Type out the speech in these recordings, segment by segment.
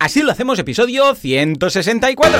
Así lo hacemos, episodio 164.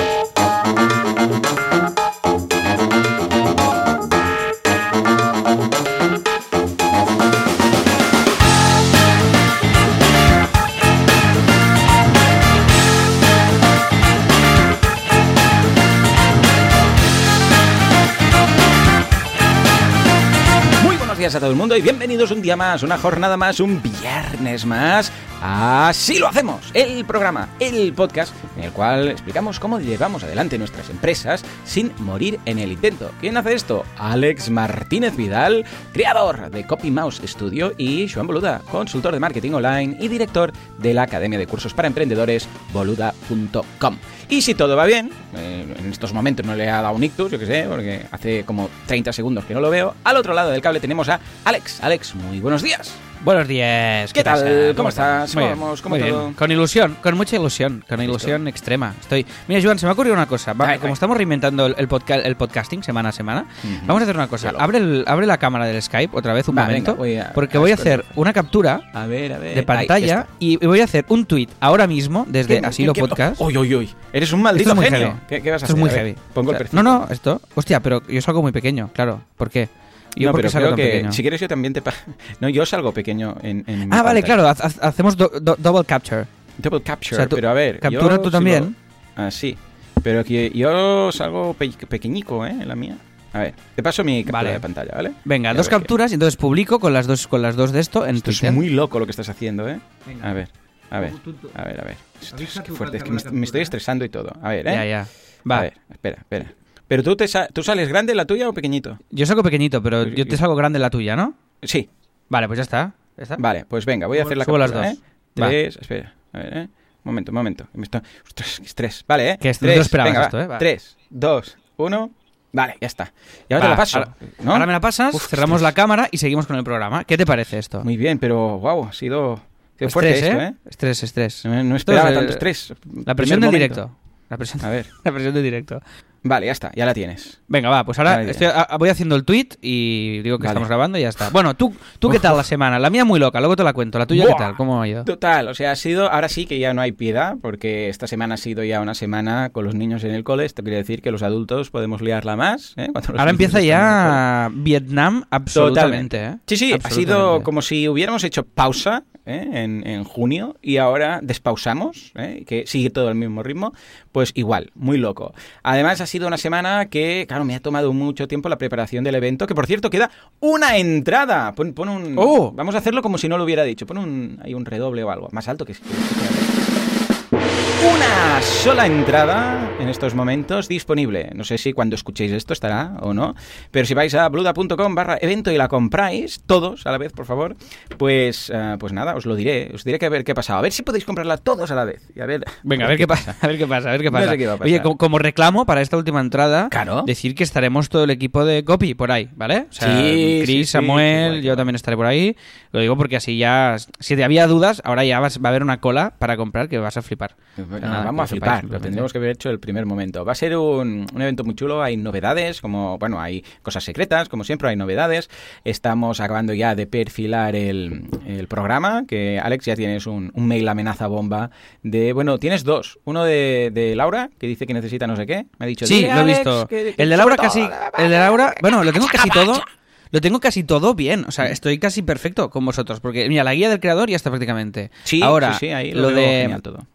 Días a todo el mundo y bienvenidos un día más, una jornada más, un viernes más. Así lo hacemos, el programa, el podcast en el cual explicamos cómo llevamos adelante nuestras empresas sin morir en el intento. ¿Quién hace esto? Alex Martínez Vidal, creador de Copy Mouse Studio y Joan Boluda, consultor de marketing online y director de la Academia de Cursos para Emprendedores boluda.com. Y si todo va bien, eh, en estos momentos no le ha dado un ictus, yo que sé, porque hace como 30 segundos que no lo veo, al otro lado del cable tenemos a Alex. Alex, muy buenos días. Buenos días. ¿Qué tal? ¿Cómo estás? Muy ¿Cómo vamos? ¿Cómo muy bien. todo? Con ilusión, con mucha ilusión, con ilusión extrema. Estoy. Mira, Joan, se me ha ocurrido una cosa. Va- Ay, como ay. estamos reinventando el, el podca- el podcasting semana a semana, vamos a hacer una cosa. Abre, el- abre la cámara del Skype otra vez un Va, momento, venga, voy a- porque voy a hacer una captura A ver, a ver. de pantalla y voy a hacer un tweet ahora mismo desde ¿Qué- Asilo qué- Podcast. Uy, uy, uy. Eres un maldito Esto es muy genio. heavy. ¿Qué, qué vas a Esto hacer? es muy A ver, heavy. Pongo el O sea, perfil. no, no, esto. Hostia, pero yo salgo muy pequeño, claro. ¿Por qué? Yo no, porque pero salgo que pequeño. si quieres yo también te... No, yo salgo pequeño en, en Ah, vale, pantalla. claro, ha- ha- hacemos do- do- double capture. Double capture, O sea, tú- pero a ver... captura yo tú sigo- también. Ah, sí. Pero aquí yo salgo pe- pequeñico, ¿eh? En la mía. A ver, te paso mi captura Vale. de pantalla, ¿vale? Venga, dos que- capturas y entonces publico con las dos con las dos de esto en Esto es muy loco lo que estás haciendo, ¿eh? Venga. A ver, a ver, a ver, a ver. Ostras, qué fuerte, es que me, me estoy estresando y todo. A ver, ¿eh? Ya, ya. Va. A ver, espera, espera. Pero tú, te sa- tú sales grande la tuya o pequeñito? Yo salgo pequeñito, pero yo te salgo grande la tuya, ¿no? Sí, Vale, pues ya está. ¿Ya está? Vale, pues venga, voy a hacer la Subo las dos. ¿eh? Va. Tres, espera, a ver, ¿eh? Un momento, un momento. Me está... Ostras, qué estrés. Vale, ¿eh? Que esto- Tres, no te lo esperabas venga, esto, va. ¿eh? Va. Tres, dos, uno... Vale, ya está. Y ahora te la paso, ahora- ¿no? Ahora me la pasas, Uf, cerramos la cámara y seguimos con el programa. ¿Qué te parece esto? Muy bien, pero wow, ha sido, ha sido fuerte estrés, esto, ¿eh? ¿eh? Estrés, estrés. No, no Esto esperaba es, eh, tanto estrés. La presión del Primer momento. directo. La presión, A ver, la presión del directo. vale, ya está, ya la tienes. Venga, va, pues ahora Vale, estoy- a- voy haciendo el tweet y digo que Vale. estamos grabando y ya está. Bueno, ¿tú, tú qué tal la semana? La mía muy loca, luego te la cuento. ¿La tuya Buah. qué tal? ¿Cómo ha ido? Total, o sea, ha sido, ahora sí que ya no hay piedad, porque esta semana ha sido ya una semana con los niños en el cole, esto quiere decir que los adultos podemos liarla más. ¿eh? Ahora empieza ya Vietnam absolutamente, ¿eh? Sí, sí, ha sido como si hubiéramos hecho pausa ¿eh? en, en junio y ahora despausamos, ¿eh? que sigue todo al mismo ritmo, pues igual, muy loco. Además ha sido una semana que, claro, me ha tomado mucho tiempo la preparación del evento, que por cierto queda una entrada. Pon, pon un... ¡Oh! Vamos a hacerlo como si no lo hubiera dicho. Pon un, hay un redoble o algo, más alto que... que- una sola entrada en estos momentos disponible. No sé si cuando escuchéis esto estará o no, pero si vais a bluda.com barra evento y la compráis, todos a la vez, por favor, pues, eh, pues nada, os lo diré. Os diré que a ver qué ha pasado. A ver si podéis comprarla todos a la vez. Y a ver, Venga, a ver qué pasa, a ver qué pasa, a ver qué No pasa. sé qué va a pasar. Oye, co- como, reclamo para esta última entrada, Claro. decir que estaremos todo el equipo de Copy por ahí, ¿vale? O sea, Sí, Chris, sí, Samuel, yo también estaré por ahí. Lo digo porque así ya, si te había dudas, ahora ya vas- va a haber una cola para comprar que vas a flipar. Nada, vamos a sepáis, flipar, lo simplemente. tendremos que haber hecho el primer momento. Va a ser un, un evento muy chulo, hay novedades, como, bueno, hay cosas secretas, como siempre, hay novedades. Estamos acabando ya de perfilar el, el programa, que Alex ya tienes un, un mail amenaza bomba de, bueno, tienes dos. Uno de, de Laura, que dice que necesita no sé qué, me ha dicho, Sí, "Dile, lo he visto. que- que El de Laura casi, el de Laura, bueno, lo tengo casi todo. Lo tengo casi todo bien, o sea, estoy casi perfecto con vosotros, porque mira, la guía del creador ya está prácticamente. Sí, Ahora, sí, sí, ahí lo, de todo.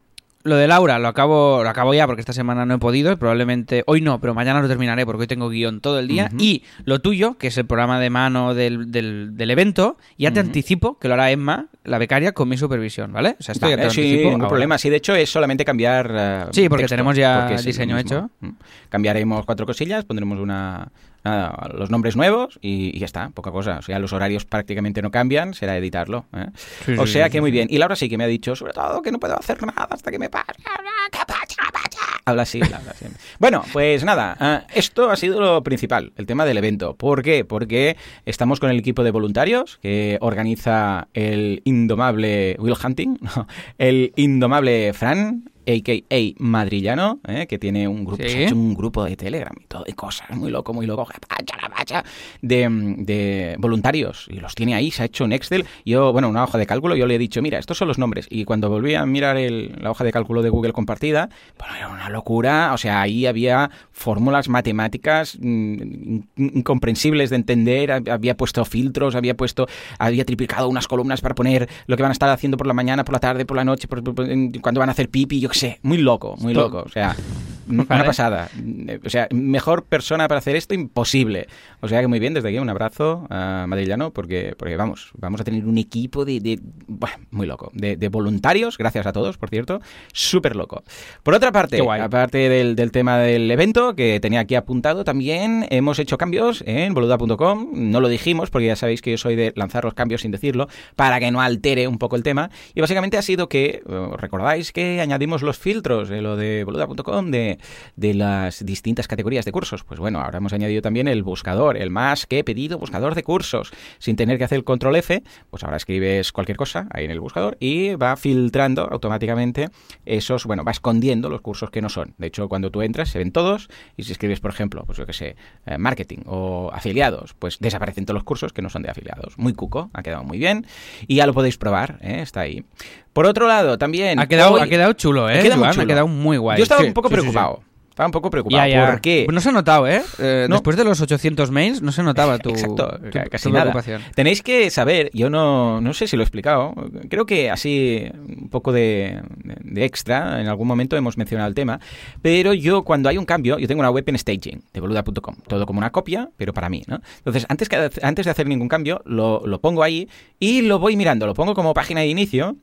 Lo de Laura lo acabo, lo acabo ya porque esta semana no he podido probablemente hoy no, pero mañana lo terminaré porque hoy tengo guion todo el día. Y lo tuyo, que es el programa de mano del, del, del evento, ya te anticipo que lo hará Emma, la becaria, con mi supervisión, ¿vale? O sea, esto ya te Vale, sí, anticipo ningún ahora. problema. Sí, de hecho es solamente cambiar. eh, Sí, porque texto, tenemos ya el diseño hecho. Mm. Cambiaremos cuatro cosillas, pondremos una. Nada, los nombres nuevos y, y ya está, poca cosa. O sea, los horarios prácticamente no cambian, será editarlo. ¿eh? Sí, o sí, sea sí, que sí, muy bien. Y Laura sí que me ha dicho, sobre todo, que no puedo hacer nada hasta que me pase. Habla así, habla así. Bueno, pues nada, ah, esto ha sido lo principal, el tema del evento. ¿Por qué? Porque estamos con el equipo de voluntarios que organiza el indomable Will Hunting, no, el indomable Fran, a.k.a. Madrillano, ¿eh? que tiene un grupo, Sí. se ha hecho un grupo de Telegram y todo, y cosas, muy loco, muy loco, de, de voluntarios, y los tiene ahí, se ha hecho un Excel, yo, bueno, una hoja de cálculo, yo le he dicho, mira, estos son los nombres, y cuando volví a mirar el- la hoja de cálculo de Google compartida, bueno, era una locura, o sea, ahí había fórmulas matemáticas mm, in- incomprensibles de entender, hab- había puesto filtros, había puesto, había triplicado unas columnas para poner lo que van a estar haciendo por la mañana, por la tarde, por la noche, por- cuando van a hacer pipi, yo sé, muy loco, muy loco, o sea, una Vale. pasada, o sea, mejor persona para hacer esto imposible, o sea que muy bien, desde aquí un abrazo a Madrillano, porque, porque vamos, vamos a tener un equipo de, de- buah, muy loco, de, de voluntarios, gracias a todos, por cierto, súper loco. Por otra parte, aparte del, del tema del evento que tenía aquí apuntado, también hemos hecho cambios en boluda.com. No lo dijimos porque ya sabéis que yo soy de lanzar los cambios sin decirlo para que no altere un poco el tema. Y básicamente ha sido que, eh, ¿os recordáis que añadimos los filtros de lo de boluda.com de, de las distintas categorías de cursos? Pues bueno, ahora hemos añadido también el buscador, el más que he pedido buscador de cursos, sin tener que hacer el control F. Pues ahora escribes cualquier cosa ahí en el buscador y va filtrando automáticamente esos, bueno, va escondiendo los cursos que no son. De hecho, cuando tú entras se ven todos y si escribes, por ejemplo, pues yo que sé, eh, marketing o afiliados, pues desaparecen todos los cursos que no son de afiliados. Muy cuco, ha quedado muy bien y ya lo podéis probar, ¿eh? está ahí. Por otro lado, también... Ha quedado, hoy- ha quedado chulo, ¿eh? Queda muy Joan? Ha chulo. quedado muy guay. Yo estaba Sí, un poco sí, sí, sí. preocupado. Estaba un poco preocupado. Ya, ya. ¿Por qué? No se ha notado, ¿eh? Eh, No. Después de los 800 mails, no se notaba tu, Exacto, tu- ca- tu casi nada. preocupación. Tenéis que saber, yo no, no sé si lo he explicado, creo que así un poco de, de extra, en algún momento hemos mencionado el tema, pero yo cuando hay un cambio, yo tengo una web en staging de boluda.com, todo como una copia, pero para mí, ¿no? Entonces, antes, que, antes de hacer ningún cambio, lo, lo pongo ahí y lo voy mirando, lo pongo como página de inicio.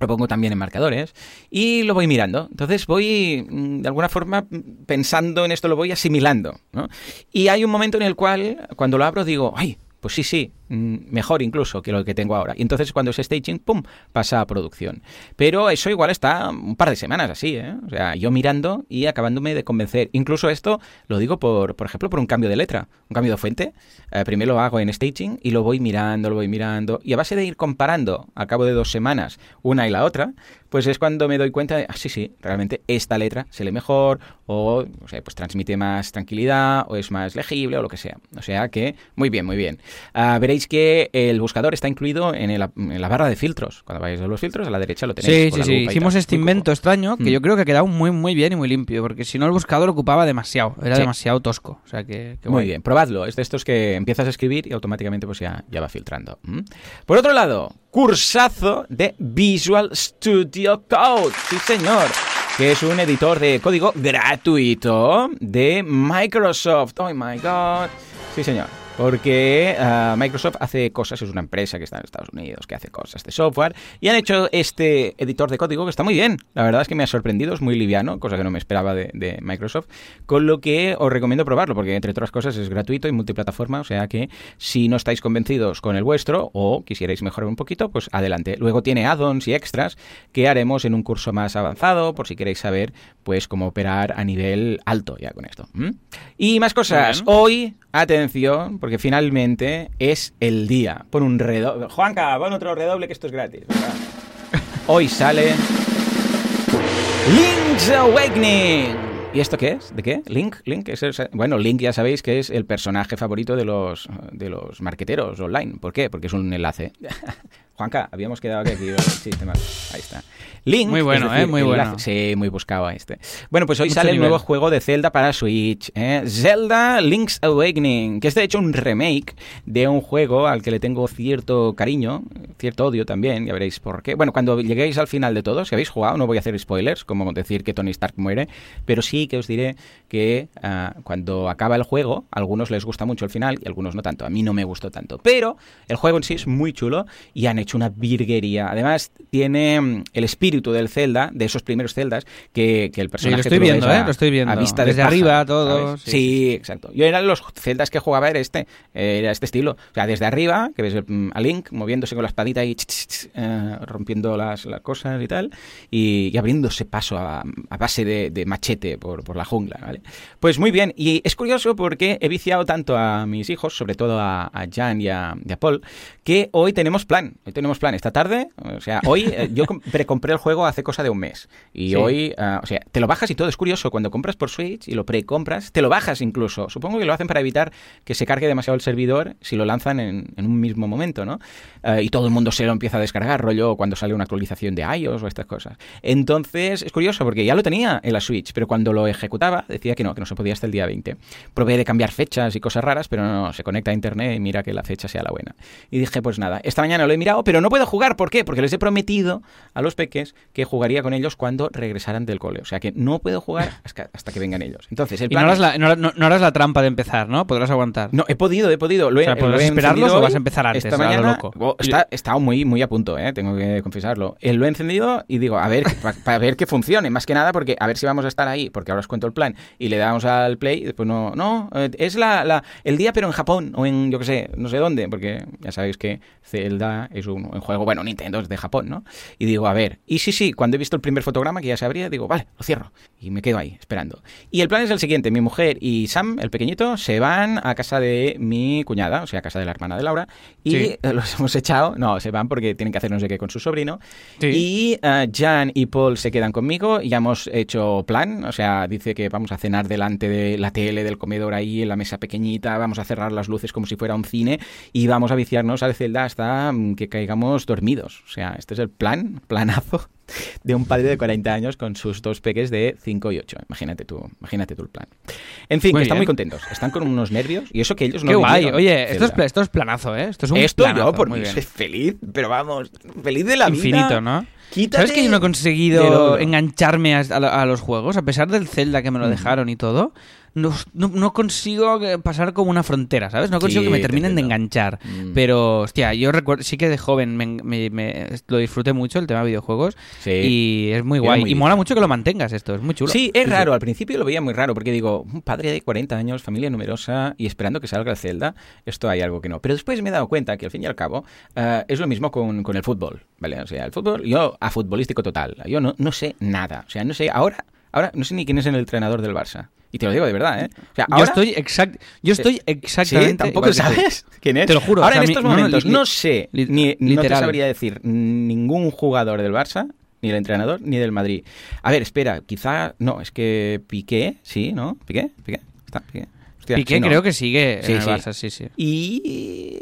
Lo pongo también en marcadores y lo voy mirando. Entonces voy, mm, de alguna forma, pensando en esto, lo voy asimilando. ¿no? Y hay un momento en el cual, cuando lo abro, digo, ay, pues sí, sí, mejor incluso que lo que tengo ahora. Y entonces cuando es staging, ¡pum!, pasa a producción. Pero eso igual está un par de semanas así, ¿eh? O sea, yo mirando y acabándome de convencer. Incluso esto lo digo por, por ejemplo, por un cambio de letra, un cambio de fuente. Eh, primero lo hago en staging y lo voy mirando, lo voy mirando. Y a base de ir comparando al cabo de dos semanas una y la otra, pues es cuando me doy cuenta de, ah, sí, sí, realmente esta letra se lee mejor o, o sea, pues transmite más tranquilidad o es más legible o lo que sea. O sea que, muy bien, muy bien. Ah, veréis que el buscador está incluido en, el- en la barra de filtros. Cuando vais a los filtros, a la derecha lo tenéis. Sí, sí, sí. Hicimos este invento extraño que Mm. yo creo que ha quedado muy, muy bien y muy limpio, porque si no el buscador ocupaba demasiado, era Sí. demasiado tosco. O sea que, que Muy bien, probadlo. Es de estos que empiezas a escribir y automáticamente pues ya, ya va filtrando. ¿m? Por otro lado, cursazo de Visual Studio Code. Sí, señor. Que es un editor de código gratuito de Microsoft. Oh my god. Sí, señor. Porque ah, Microsoft hace cosas, es una empresa que está en Estados Unidos, que hace cosas de software, y han hecho este editor de código que está muy bien. La verdad es que me ha sorprendido, es muy liviano, cosa que no me esperaba de, de Microsoft, con lo que os recomiendo probarlo, porque entre otras cosas es gratuito y multiplataforma, o sea que si no estáis convencidos con el vuestro o quisierais mejorar un poquito, pues adelante. Luego tiene add-ons y extras que haremos en un curso más avanzado, por si queréis saber pues cómo operar a nivel alto ya con esto. Y más cosas. Hoy, atención, porque finalmente es el día. Pon un redoble. Juanca, pon otro redoble que esto es gratis. Hoy sale Link's Awakening. ¿Y esto qué es? ¿De qué? Link, Link es el- bueno, Link ya sabéis que es el personaje favorito de los de los marqueteros online. ¿Por qué? Porque es un enlace. Juanca, habíamos quedado que aquí sistema. Ahí está. Link. Muy bueno, decir, ¿eh? Muy enlace- bueno. Sí, muy buscado este. Bueno, pues hoy Mucho sale el nuevo juego de Zelda para Switch. ¿eh? Zelda Link's Awakening, que es de hecho un remake de un juego al que le tengo cierto cariño, cierto odio también, ya veréis por qué. Bueno, cuando lleguéis al final de todo, si habéis jugado, no voy a hacer spoilers, como decir que Tony Stark muere, pero sí que os diré que ah, cuando acaba el juego, a algunos les gusta mucho el final y a algunos no tanto. A mí no me gustó tanto. Pero el juego en sí es muy chulo y han hecho una virguería. Además, tiene mm, el espíritu del Zelda, de esos primeros Zeldas, que, que el personaje estoy lo ves viendo, ¿eh? a- Lo estoy viendo. a vista de Desde paja, arriba, todo, ¿sabes? sí, Sí, exacto. Yo eran los celdas que jugaba era este, eh, era este estilo. O sea, desde arriba, que ves mm, a Link moviéndose con la espadita y ch, ch, ch, eh, rompiendo las, las cosas y tal, y, y abriéndose paso a, a base de, de machete por, por, por la jungla, ¿vale? Pues muy bien, y es curioso porque he viciado tanto a mis hijos, sobre todo a, a Jan y a, y a Paul, que hoy tenemos plan. Hoy tenemos plan. Esta tarde, o sea, hoy eh, yo com- precompré el juego hace cosa de un mes. Y Sí. hoy, ah, o sea, te lo bajas y todo. Es curioso, cuando compras por Switch y lo precompras, te lo bajas incluso. Supongo que lo hacen para evitar que se cargue demasiado el servidor si lo lanzan en, en un mismo momento, ¿no? Eh, y todo el mundo se lo empieza a descargar, rollo cuando sale una actualización de iOS o estas cosas. Entonces, es curioso porque ya lo tenía en la Switch, pero cuando lo ejecutaba decía que no, que no se podía hasta el día 20. Probé de cambiar fechas y cosas raras, pero no, se conecta a internet y mira que la fecha sea la buena. Y dije, pues nada, esta mañana lo he mirado, pero no puedo jugar. ¿Por qué? Porque les he prometido a los peques que jugaría con ellos cuando regresaran del cole. O sea que no puedo jugar hasta, que vengan ellos. Entonces, el Y no harás, es- la, no, no- no harás la trampa de empezar, ¿no? Podrás aguantar. no, he podido, he podido. Lo he, O sea, lo ¿podrás he esperarlos o vas a empezar antes, Esta lo mañana loco? oh, está, muy, muy a punto, eh, tengo que confesarlo. Eh, lo he encendido y digo, a ver, para ver que funcione, más que nada porque a ver si vamos a estar ahí, porque ahora os cuento el plan. Y le damos al play y después no, no, eh, es la, la- el día pero en Japón o en, yo qué sé, no sé dónde, porque ya sabéis que Zelda es un, un juego, bueno, Nintendo es de Japón, ¿no? Y digo, a ver, y sí, sí, cuando he visto el primer fotograma que ya se abría, digo, vale, lo cierro. Y me quedo ahí, esperando. Y el plan es el siguiente, mi mujer y Sam, el pequeñito, se van a casa de mi cuñada, o sea, a casa de la hermana de Laura, y Sí. los hemos echado, no, se van porque tienen que hacer no sé qué con su sobrino, Sí. y eh, Jan y Paul se quedan conmigo, ya hemos hecho plan, o sea, dice que vamos a cenar delante de la tele del comedor ahí, en la mesa pequeñita, vamos a cerrar las luces como si fuera un cine, y vamos a viciarnos al Zelda hasta mm, que caigamos dormidos. O sea, este es el plan, planazo de un padre de 40 años con sus dos peques de 5 y 8. Imagínate tú, imagínate tú el plan. En fin, Muy que están muy contentos. Están con unos nervios y eso que ellos no Qué guay. Oye, esto es, esto es planazo, ¿eh? Esto es un Esto planazo. yo por Muy mí soy feliz, pero vamos, feliz de la vida. Infinito, ¿no? Quítate ¿Sabes que yo no he conseguido engancharme a, a los juegos? A pesar del Zelda que me lo Mm. dejaron y todo, no, no- no consigo pasar como una frontera, ¿sabes? No consigo Sí, que me te terminen de enganchar. Mm. Pero, hostia, yo recuerdo, sí que de joven me, me- me- lo disfruté mucho, el tema de videojuegos, Sí. y es muy guay. muy y mola mucho que lo mantengas esto, es muy chulo. Sí, es raro. Al principio lo veía muy raro porque digo, un padre de 40 años, familia numerosa y esperando que salga el Zelda, esto hay algo que no. Pero después me he dado cuenta que al fin y al cabo eh, es lo mismo con, con el fútbol, ¿vale? O sea, el fútbol, yo a futbolístico total, yo no, no sé nada. O sea, no sé, ahora, ahora no sé ni quién es el entrenador del Barça. Y te lo digo de verdad, ¿eh? O sea, Yo estoy exact, yo estoy exactamente Sí, tampoco sabes quién es. Te lo juro, Ahora o sea, en mi- estos no, no, momentos no sé, li- ni, no te literal. sabría decir ningún jugador del Barça, ni el entrenador, ni del Madrid. A ver, espera, quizá, no, es que Piqué, sí, ¿no? Piqué, Piqué, está, Piqué. Hostia, Piqué sí, ¿no? creo que sigue Sí, en el. Barça, sí, sí. Y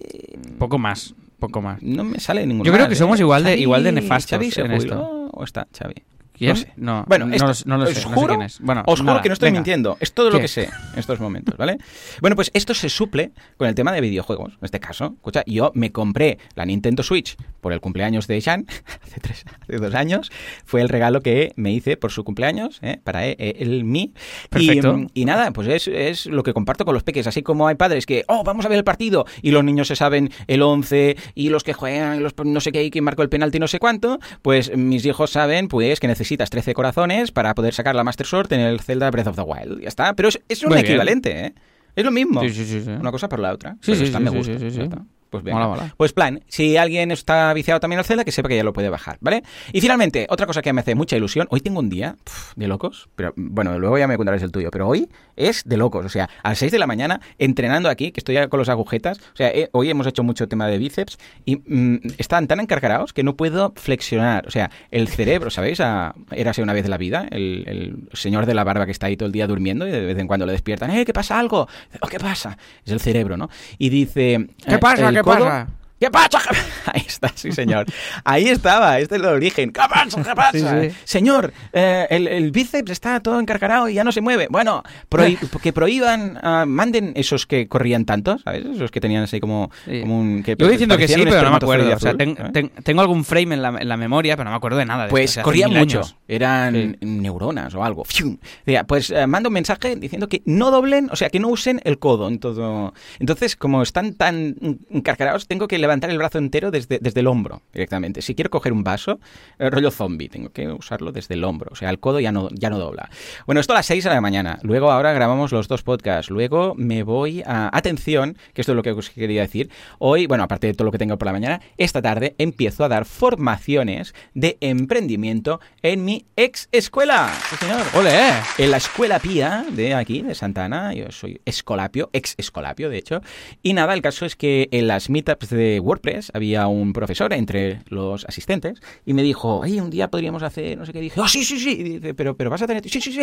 Poco más, poco más. no me sale ninguno Yo creo más, que somos ¿eh? igual de- Xavi- igual de nefastos ¿Xavi se en esto. o está Xavi? ¿Quién? No sé. No, Bueno, no, esto- lo no lo sé, os no sé juro, quién es. Bueno, os juro nada, que no estoy venga. mintiendo. Es todo lo que sé en estos momentos, ¿vale? Bueno, pues esto se suple con el tema de videojuegos. En este caso, escucha, yo me compré la Nintendo Switch por el cumpleaños de Jan hace, tres, hace dos años. Fue el regalo que me hice por su cumpleaños, ¿eh? para él, él, mí. Perfecto. Y, y nada, pues es, es lo que comparto con los peques. Así como hay padres que, oh, vamos a ver el partido, y los niños se saben el 11, y los que juegan, los no sé qué, y quién marcó el penalti, no sé cuánto, pues mis hijos saben pues que necesitas 13 corazones para poder sacar la Master Sword en el Zelda Breath of the Wild. Ya está. Pero es, es un Muy bien. equivalente, ¿eh? Es lo mismo. Sí, sí, sí. Una cosa por la otra. Sí, Pero sí, esta sí, me sí, gusta. Pues. Mola, mola. Pues plan, si alguien está viciado también al Zelda, que sepa que ya lo puede bajar, ¿vale? Y finalmente, otra cosa que me hace mucha ilusión, hoy tengo un día pf, de locos, pero bueno, luego ya me contarás el tuyo, pero hoy es de locos, o sea, a las 6 de la mañana entrenando aquí, que estoy ya con los agujetas, o sea, eh, hoy hemos hecho mucho tema de bíceps y mm, están tan encargarados que no puedo flexionar, o sea, el cerebro, ¿sabéis? A, érase una vez la vida, el, el señor de la barba que está ahí todo el día durmiendo y de vez en cuando le despiertan, ¡eh, qué pasa algo! "Oh, ¿Qué pasa? Es el cerebro, ¿no? Y dice... ¿Qué eh, pasa? el ¿Qué pasa? ¿Qué pasa? Ahí está, sí, señor. Ahí estaba, este es el origen. ¿Qué pasa? ¿Qué pasa? Sí, sí. Señor, eh, el, el bíceps está todo encarcarado y ya no se mueve. Bueno, prohi- que prohíban, ah, manden esos que corrían tanto, ¿sabes? Esos que tenían así como, Sí. como un... Que Yo voy diciendo que sí, pero no me acuerdo. O sea, espermatozoide ten- azul, ten- ¿sabes? tengo algún frame en la, en la memoria, pero no me acuerdo de nada. De Pues esto, o sea, hace corrían mucho, años. eran neuronas o algo. Pues eh, manda un mensaje diciendo que no doblen, o sea, que no usen el codo en todo. Entonces, como están tan encarcarados, tengo que levantar el brazo entero desde, desde el hombro directamente. Si quiero coger un vaso, el rollo zombie, tengo que usarlo desde el hombro. O sea, el codo ya no, ya no dobla. Bueno, esto a las 6 de la mañana. Luego ahora grabamos los dos podcasts. Luego me voy a... Atención, que esto es lo que os quería decir. Hoy, bueno, aparte de todo lo que tengo por la mañana, esta tarde empiezo a dar formaciones de emprendimiento en mi ex escuela. Sí, señor. ¡Ole! En la escuela Pía de aquí, de Santana, yo soy escolapio, ex escolapio de hecho. Y nada, el caso es que en las meetups de WordPress había un profesor entre los asistentes y me dijo, oye, un día podríamos hacer, no sé qué, dije, oh, sí, sí, sí, y dice, pero, pero vas a tener, sí, sí, sí,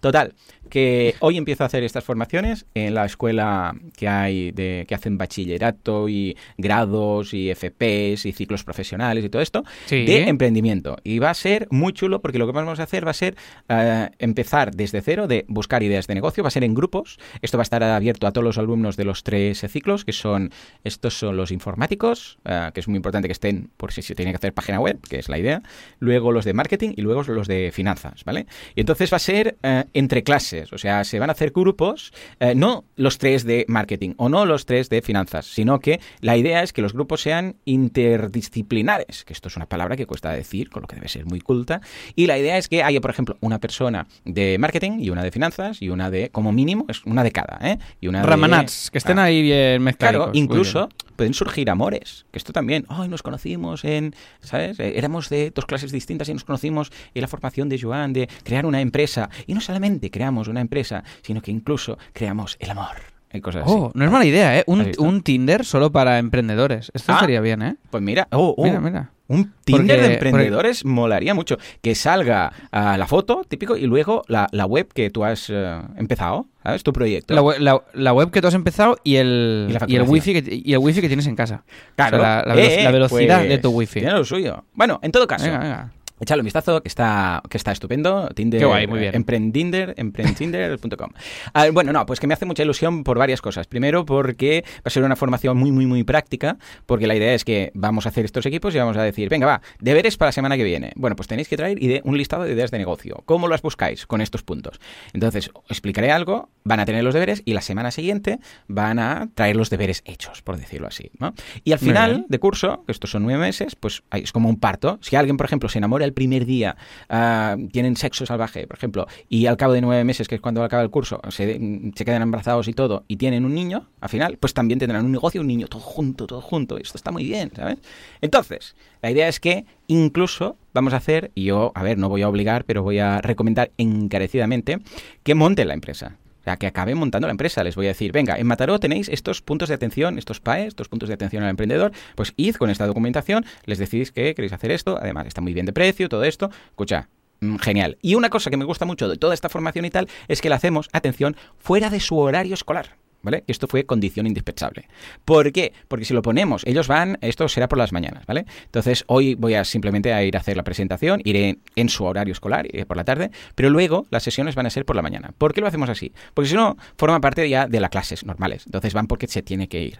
Total, que hoy empiezo a hacer estas formaciones en la escuela que hay de que hacen bachillerato y grados y FPs y ciclos profesionales y todo esto Sí. de emprendimiento. Y va a ser muy chulo porque lo que vamos a hacer va a ser eh, empezar desde cero de buscar ideas de negocio va a ser en grupos. Esto va a estar abierto a todos los alumnos de los tres ciclos que son estos son los informáticos eh, que es muy importante que estén por si se tiene que hacer página web que es la idea luego los de marketing y luego los de finanzas vale y entonces va a ser eh, entre clases o sea, se van a hacer grupos, eh, no los tres de marketing o no los tres de finanzas, sino que la idea es que los grupos sean interdisciplinares, que esto es una palabra que cuesta decir, con lo que debe ser muy culta, y la idea es que haya, por ejemplo, una persona de marketing y una de finanzas y una de, como mínimo, es una de cada, ¿eh? Y una de- Ramanats, que estén Ah. ahí bien mezclados. Claro, incluso pueden surgir amores, que esto también, ay, nos conocimos en, ¿sabes? Eh, Éramos de dos clases distintas y nos conocimos en la formación de Joan de crear una empresa. Y no solamente creamos una empresa, sino que incluso creamos el amor. Y cosas así. Oh, no es mala idea, ¿eh? ¿Has Un, un Tinder solo para emprendedores. Esto Ah. estaría bien, ¿eh? Pues mira, oh, oh, Mira, mira. un Tinder Porque- de emprendedores molaría mucho. Que salga ah, la foto, típico, y luego la, la web que tú has eh, empezado, ¿sabes? Tu proyecto. La, we- la- la web que tú has empezado y el, Y el, wifi que, y el wifi que tienes en casa. Claro. O sea, la, la velo- Eh, la velocidad pues, de tu wifi. Tiene lo suyo. Bueno, en todo caso, Venga, venga. Echadle un vistazo, que está, que está estupendo. Tinder, Qué guay, muy bien. Emprendinder, emprendinder.com. Ah, bueno, no, pues que me hace mucha ilusión por varias cosas. Primero, porque va a ser una formación muy, muy, muy práctica, porque la idea es que vamos a hacer estos equipos y vamos a decir, venga, va, deberes para la semana que viene. Bueno, pues tenéis que traer un listado de ideas de negocio. ¿Cómo las buscáis con estos puntos? Entonces, os explicaré algo, van a tener los deberes y la semana siguiente van a traer los deberes hechos, por decirlo así. ¿no? Y al final de curso, que estos son nueve meses, pues es como un parto. Si alguien, por ejemplo, se enamora el primer día, ah, tienen sexo salvaje, por ejemplo, y al cabo de nueve meses, que es cuando acaba el curso, se, se quedan embarazados y todo, y tienen un niño, al final, pues también tendrán un negocio un niño, todo junto, todo junto. Esto está muy bien, ¿sabes? Entonces, la idea es que incluso vamos a hacer, y yo, a ver, no voy a obligar, pero voy a recomendar encarecidamente que monten la empresa. O sea, que acaben montando la empresa. Les voy a decir, venga, en Mataró tenéis estos puntos de atención, estos PAE, estos puntos de atención al emprendedor. Pues id con esta documentación, les decidís que queréis hacer esto. Además, está muy bien de precio, todo esto. Escucha, mm, genial. Y una cosa que me gusta mucho de toda esta formación y tal es que la hacemos, atención, fuera de su horario escolar. ¿Vale? Esto fue condición indispensable. ¿Por qué? Porque si lo ponemos, ellos van, esto será por las mañanas, ¿vale? Entonces, hoy voy a simplemente a ir a hacer la presentación, iré en su horario escolar, iré por la tarde, pero luego las sesiones van a ser por la mañana. ¿Por qué lo hacemos así? Porque si no, forma parte ya de las clases normales. Entonces van porque se tiene que ir.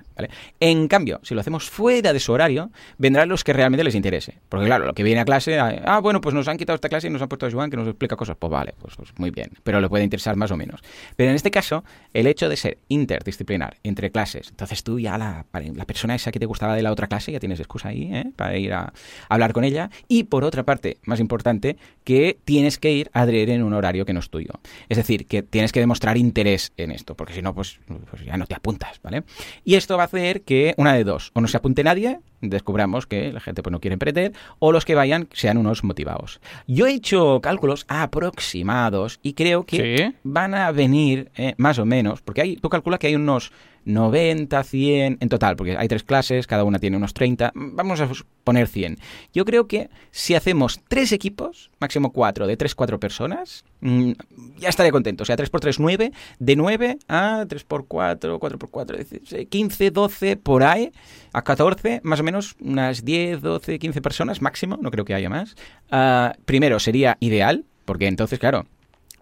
En cambio, si lo hacemos fuera de su horario, vendrán los que realmente les interese. Porque claro, lo que viene a clase, ah, bueno, pues nos han quitado esta clase y nos han puesto a Joan que nos explica cosas. Pues vale, pues, pues muy bien. Pero le puede interesar más o menos. Pero en este caso, el hecho de ser interdisciplinar entre clases, entonces tú ya la, la persona esa que te gustaba de la otra clase, ya tienes excusa ahí ¿eh? para ir a, hablar con ella. Y por otra parte, más importante, que tienes que ir a adherir en un horario que no es tuyo. Es decir, que tienes que demostrar interés en esto, porque si no, pues, pues ya no te apuntas, ¿vale? Y esto va a hacer que una de dos, o no se apunte nadie, descubramos que la gente pues no quiere emprender, o los que vayan sean unos motivados. Yo he hecho cálculos aproximados y creo que Sí. van a venir eh, más o menos, porque hay, tú calculas que hay unos 90, 100 en total, porque hay tres clases, cada una tiene unos 30, vamos a poner 100. Yo creo que si hacemos tres equipos, máximo cuatro, de 3, 4 personas, mm, ya estaré contento. O sea, 3 por 3, 9, de 9 a 3 por 4, 4 por 4, 15, 12, por ahí, a 14, más o menos unas 10, 12, 15 personas máximo, no creo que haya más. Ah, primero, sería ideal, porque entonces, claro,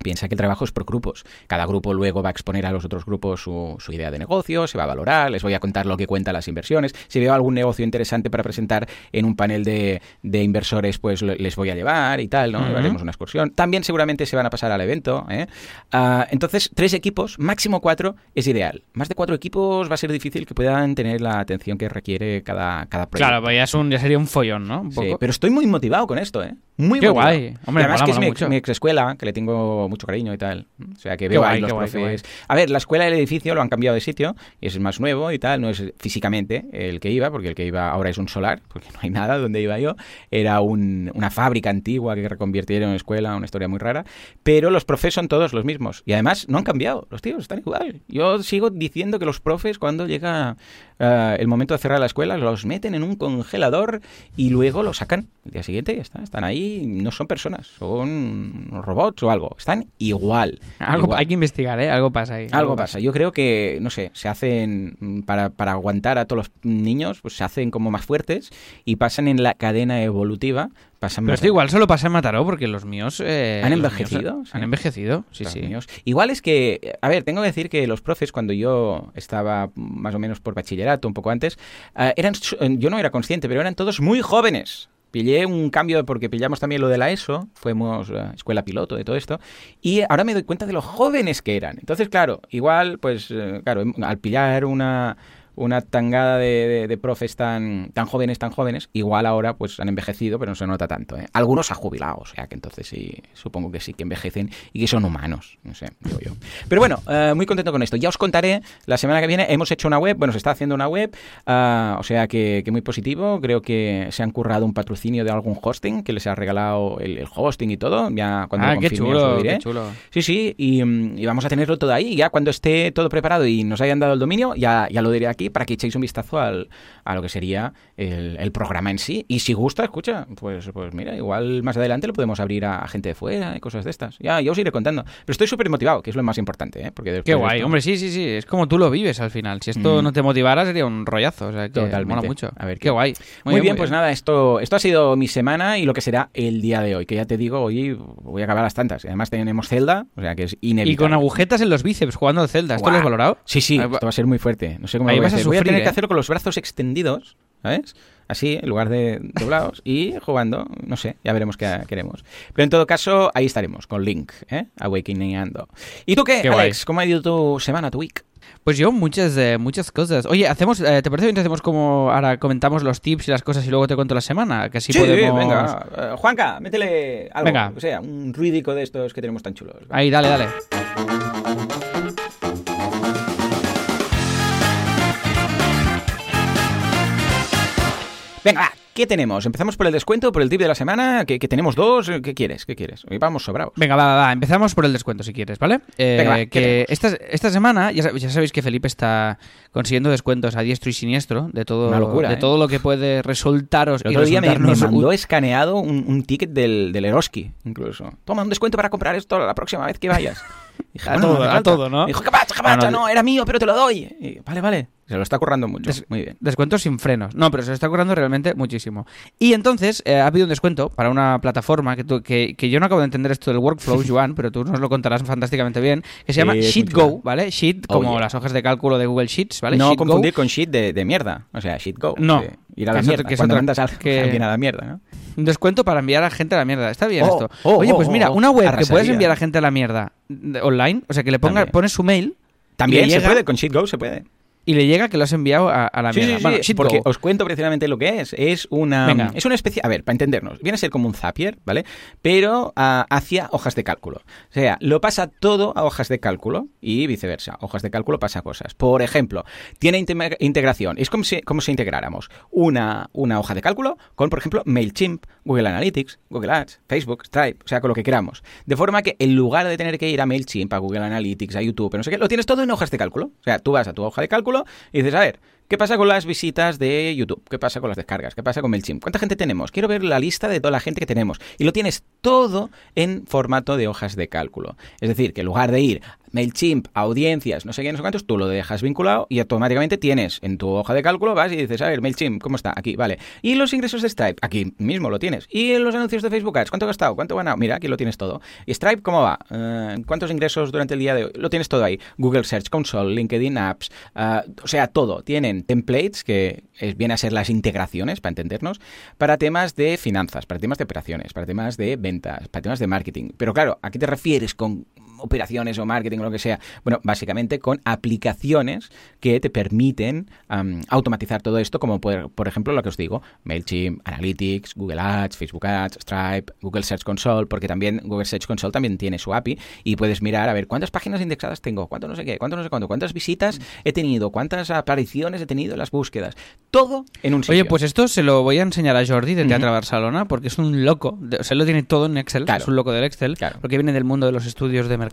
Piensa que el trabajo es por grupos. Cada grupo luego va a exponer a los otros grupos su, su, idea de negocio, se va a valorar, les voy a contar lo que cuenta las inversiones. Si veo algún negocio interesante para presentar en un panel de, de inversores, pues les voy a llevar y tal, ¿no? Uh -huh. Haremos una excursión. También seguramente se van a pasar al evento. ¿eh? Uh, entonces, tres equipos, máximo cuatro, es ideal. Más de cuatro equipos va a ser difícil que puedan tener la atención que requiere cada, cada proyecto. Claro, pues ya, es un, ya sería un follón, ¿no? Un sí, pero estoy muy motivado con esto, ¿eh? Muy qué guay. Hombre, y además mola, que es mi, mucho. mi ex escuela, que le tengo mucho cariño y tal. O sea, que veo guay, ahí los qué profes. qué guay. A ver, la escuela y el edificio lo han cambiado de sitio y es más nuevo y tal. No es físicamente el que iba, porque el que iba ahora es un solar, porque no hay nada donde iba yo. Era un, una fábrica antigua que reconvirtieron en escuela, una historia muy rara. Pero los profes son todos los mismos. Y además no han cambiado. Los tíos están igual. Yo sigo diciendo que los profes, cuando llega uh, el momento de cerrar la escuela, los meten en un congelador y luego los sacan. El día siguiente ya está. Están ahí, no son personas, son robots o algo. Están igual. Algo, igual. Hay que investigar, ¿eh? Algo pasa ahí. Algo pasa. Yo creo que, no sé, se hacen, para, para aguantar a todos los niños, pues se hacen como más fuertes y pasan en la cadena evolutiva. Pasan Pero esto igual solo pasa en Mataró porque los míos... Eh, ¿Han envejecido? míos Sí. han envejecido, sí, Los sí. míos. Igual es que, a ver, tengo que decir que los profes, cuando yo estaba más o menos por bachillerato, un poco antes, eh, eran, yo no era consciente, pero eran todos muy jóvenes. Pillé un cambio porque pillamos también lo de la ESO, fuimos eh, escuela piloto de todo esto, y ahora me doy cuenta de lo jóvenes que eran. Entonces, claro, igual, pues, eh, claro, al pillar una, una tangada de, de- de profes tan, tan jóvenes, tan jóvenes, igual ahora pues han envejecido, pero no se nota tanto. ¿eh? Algunos han jubilado, o sea que entonces sí, supongo que sí que envejecen y que son humanos, no sé, digo yo. Pero bueno, eh, muy contento con esto. Ya os contaré, la semana que viene hemos hecho una web, bueno, se está haciendo una web, ah, o sea que, que muy positivo. Creo que se han currado un patrocinio de algún hosting que les ha regalado el, el hosting y todo. Ya cuando Ah, lo qué confirme os lo diré. qué chulo. Sí, sí, y, y vamos a tenerlo todo ahí. Ya cuando esté todo preparado y nos hayan dado el dominio, ya, ya lo diré aquí para que echéis un vistazo al, a lo que sería el, el programa en sí. Y si gusta, escucha, pues, pues mira, igual más adelante lo podemos abrir a, a gente de fuera y cosas de estas. Ya, ya os iré contando. Pero estoy súper motivado, que es lo más importante, ¿eh? Porque Qué guay, esto- hombre, sí, sí, sí. Es como tú lo vives al final. Si esto Mm. no te motivara sería un rollazo. O sea, que Totalmente. mola mucho. A ver qué qué- guay. Muy, bien, pues nada, esto, esto ha sido mi semana y lo que será el día de hoy. Que ya te digo, hoy voy a acabar las tantas. Y además tenemos Zelda, o sea que es inevitable. Y con agujetas en los bíceps jugando al Zelda. ¿Esto lo has valorado? Sí, sí, Ahí esto va- a ser muy fuerte. No sé cómo Ahí lo a vas a voy a tener que ¿eh? hacerlo con los brazos extendidos, ¿sabes? Así, en lugar de doblados, y jugando, no sé, ya veremos qué queremos. Pero en todo caso, ahí estaremos, con Link, ¿eh? Awakeningando. ¿Y tú qué, Qué Alex? guay. ¿Cómo ha ido tu semana, tu week? Pues yo muchas eh, muchas cosas. Oye, hacemos, eh, ¿te parece bien si hacemos como ahora comentamos los tips y las cosas y luego te cuento la semana? Que así podemos. venga. Juanca, métele algo, Venga. o sea, un ruidico de estos que tenemos tan chulos. Ahí, dale, dale. Venga, va, ¿qué tenemos? ¿Empezamos por el descuento, por el tip de la semana? ¿Que, que tenemos dos? ¿Qué quieres? ¿Qué quieres? Hoy vamos sobrados. Venga, va, va, va. Empezamos por el descuento si quieres, ¿vale? Eh, Venga, va, ¿qué que tenemos? esta, esta semana, ya, ya sabéis que Felipe está consiguiendo descuentos a diestro y siniestro de todo, Una locura, de ¿eh? todo lo que puede resultaros El y otro día me, me mandó escaneado un, un ticket del, del Eroski, incluso. Toma un descuento para comprar esto la próxima vez que vayas. Dije, A bueno, todo, a todo, ¿no? Dijo, ¿qué pasa, qué pasa? No, No, no, era mío, pero te lo doy. Y, vale, vale. Se lo está currando mucho. Des- Muy bien. Descuentos sin frenos. No, pero se lo está currando realmente muchísimo. Y entonces eh, ha habido un descuento para una plataforma que, tú- que, que yo no acabo de entender esto del workflow, Joan, pero tú nos lo contarás fantásticamente bien, que se llama Sí, SheetGo. ¿vale? Sheet, Oh, como yeah. las hojas de cálculo de Google Sheets, ¿vale? No SheetGo. confundir con shit de, de mierda. O sea, shit go. No. Sí, ir a Que la es mierda. que cuando mandas a que- la mierda, ¿no? Un descuento para enviar a gente a la mierda. Está bien Oh, esto. oh, Oye, oh, pues mira, oh, una web que puedes enviar a gente a la mierda online, o sea, que le ponga, También. pones su mail También se llega- puede, con shit go se puede. Y le llega que lo has enviado a, a la Sí, mierda. sí, sí, Bueno, SheetGo. porque os cuento precisamente lo que es. Es una, Venga. es una especie, a ver, para entendernos, viene a ser como un Zapier, ¿vale? Pero ah, hacia hojas de cálculo. O sea, lo pasa todo a hojas de cálculo y viceversa. Hojas de cálculo pasa cosas. Por ejemplo, tiene inte- integración. Es como si, como si integráramos una, una hoja de cálculo con, por ejemplo, MailChimp, Google Analytics, Google Ads, Facebook, Stripe, o sea, con lo que queramos. De forma que en lugar de tener que ir a MailChimp, a Google Analytics, a YouTube, no sé qué, lo tienes todo en hojas de cálculo. O sea, tú vas a tu hoja de cálculo y dices, a ver, ¿Qué pasa con las visitas de YouTube? ¿Qué pasa con las descargas? ¿Qué pasa con MailChimp? ¿Cuánta gente tenemos? Quiero ver la lista de toda la gente que tenemos. Y lo tienes todo en formato de hojas de cálculo. Es decir, que en lugar de ir MailChimp, audiencias, no sé qué, no sé cuántos, tú lo dejas vinculado y automáticamente tienes en tu hoja de cálculo, vas y dices, a ver, MailChimp, ¿cómo está? Aquí, vale. Y los ingresos de Stripe, aquí mismo lo tienes. Y los anuncios de Facebook Ads, ¿cuánto he gastado? ¿Cuánto he ganado? Mira, aquí lo tienes todo. ¿Y Stripe cómo va? Eh, ¿Cuántos ingresos durante el día de hoy? Lo tienes todo ahí. Google Search Console, LinkedIn Apps, uh, o sea, todo. Tienen templates que es, viene a ser las integraciones, para entendernos, para temas de finanzas, para temas de operaciones, para temas de ventas, para temas de marketing. Pero claro, ¿a qué te refieres con operaciones o marketing o lo que sea. Bueno, básicamente con aplicaciones que te permiten um, automatizar todo esto, como por, por, ejemplo lo que os digo, MailChimp, Analytics, Google Ads, Facebook Ads, Stripe, Google Search Console, porque también Google Search Console también tiene su API y puedes mirar a ver cuántas páginas indexadas tengo, cuánto no sé qué, cuánto no sé cuánto, cuántas visitas he tenido, cuántas apariciones he tenido en las búsquedas. Todo en un sitio. Oye, pues esto se lo voy a enseñar a Jordi de Teatro uh -huh. Barcelona porque es un loco, o sea, lo tiene todo en Excel, claro. es un loco del Excel, claro. porque viene del mundo de los estudios de mercado.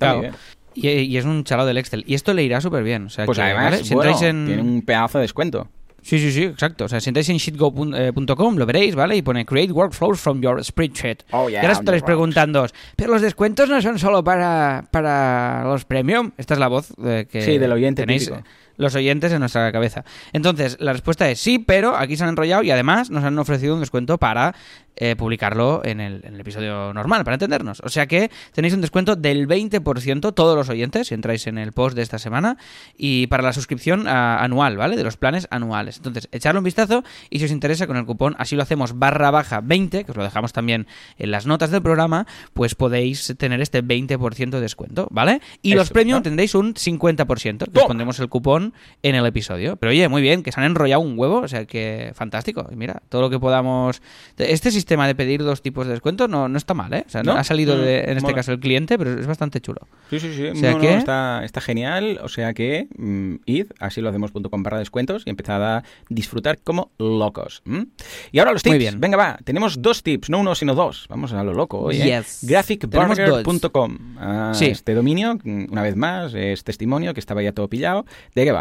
Y, y, es un chalado del Excel. Y esto le irá súper bien. O sea, pues que, además, ¿vale? si bueno, en... tiene un pedazo de descuento. Sí, sí, sí, exacto. O sea, si entráis en sheetgo.com lo veréis, ¿vale? Y pone Create Workflows from your spreadsheet. Oh, yeah, y ahora estaréis preguntando, pero los descuentos no son solo para, para los premium. Esta es la voz de que sí, del oyente tenéis. Típico los oyentes en nuestra cabeza. Entonces, la respuesta es sí, pero aquí se han enrollado y además nos han ofrecido un descuento para eh, publicarlo en el, en el, episodio normal, para entendernos. O sea que tenéis un descuento del 20% todos los oyentes, si entráis en el post de esta semana, y para la suscripción uh, anual, ¿vale? De los planes anuales. Entonces, echarle un vistazo y si os interesa con el cupón, así lo hacemos barra baja 20, que os lo dejamos también en las notas del programa, pues podéis tener este 20% de descuento, ¿vale? Y Eso, los premium ¿no? tendréis un 50%, que os pondremos el cupón en el episodio. Pero oye, muy bien, que se han enrollado un huevo, o sea que fantástico. Y mira, todo lo que podamos. Este sistema de pedir dos tipos de descuento no, no está mal, ¿eh? O sea, no, ha salido de, en este mola. caso el cliente, pero es bastante chulo. Sí, sí, sí. O sea no, que... está, está genial. O sea que mm, id, así lo hacemos.com barra descuentos y empezad a disfrutar como locos. ¿Mm? Y ahora los tips. Muy bien. Venga, va. Tenemos dos tips, no uno, sino dos. Vamos a lo loco. Oye. Yes. Graphicburger.com. Ah, sí. Este dominio, una vez más, es testimonio que estaba ya todo pillado. ¿De qué va?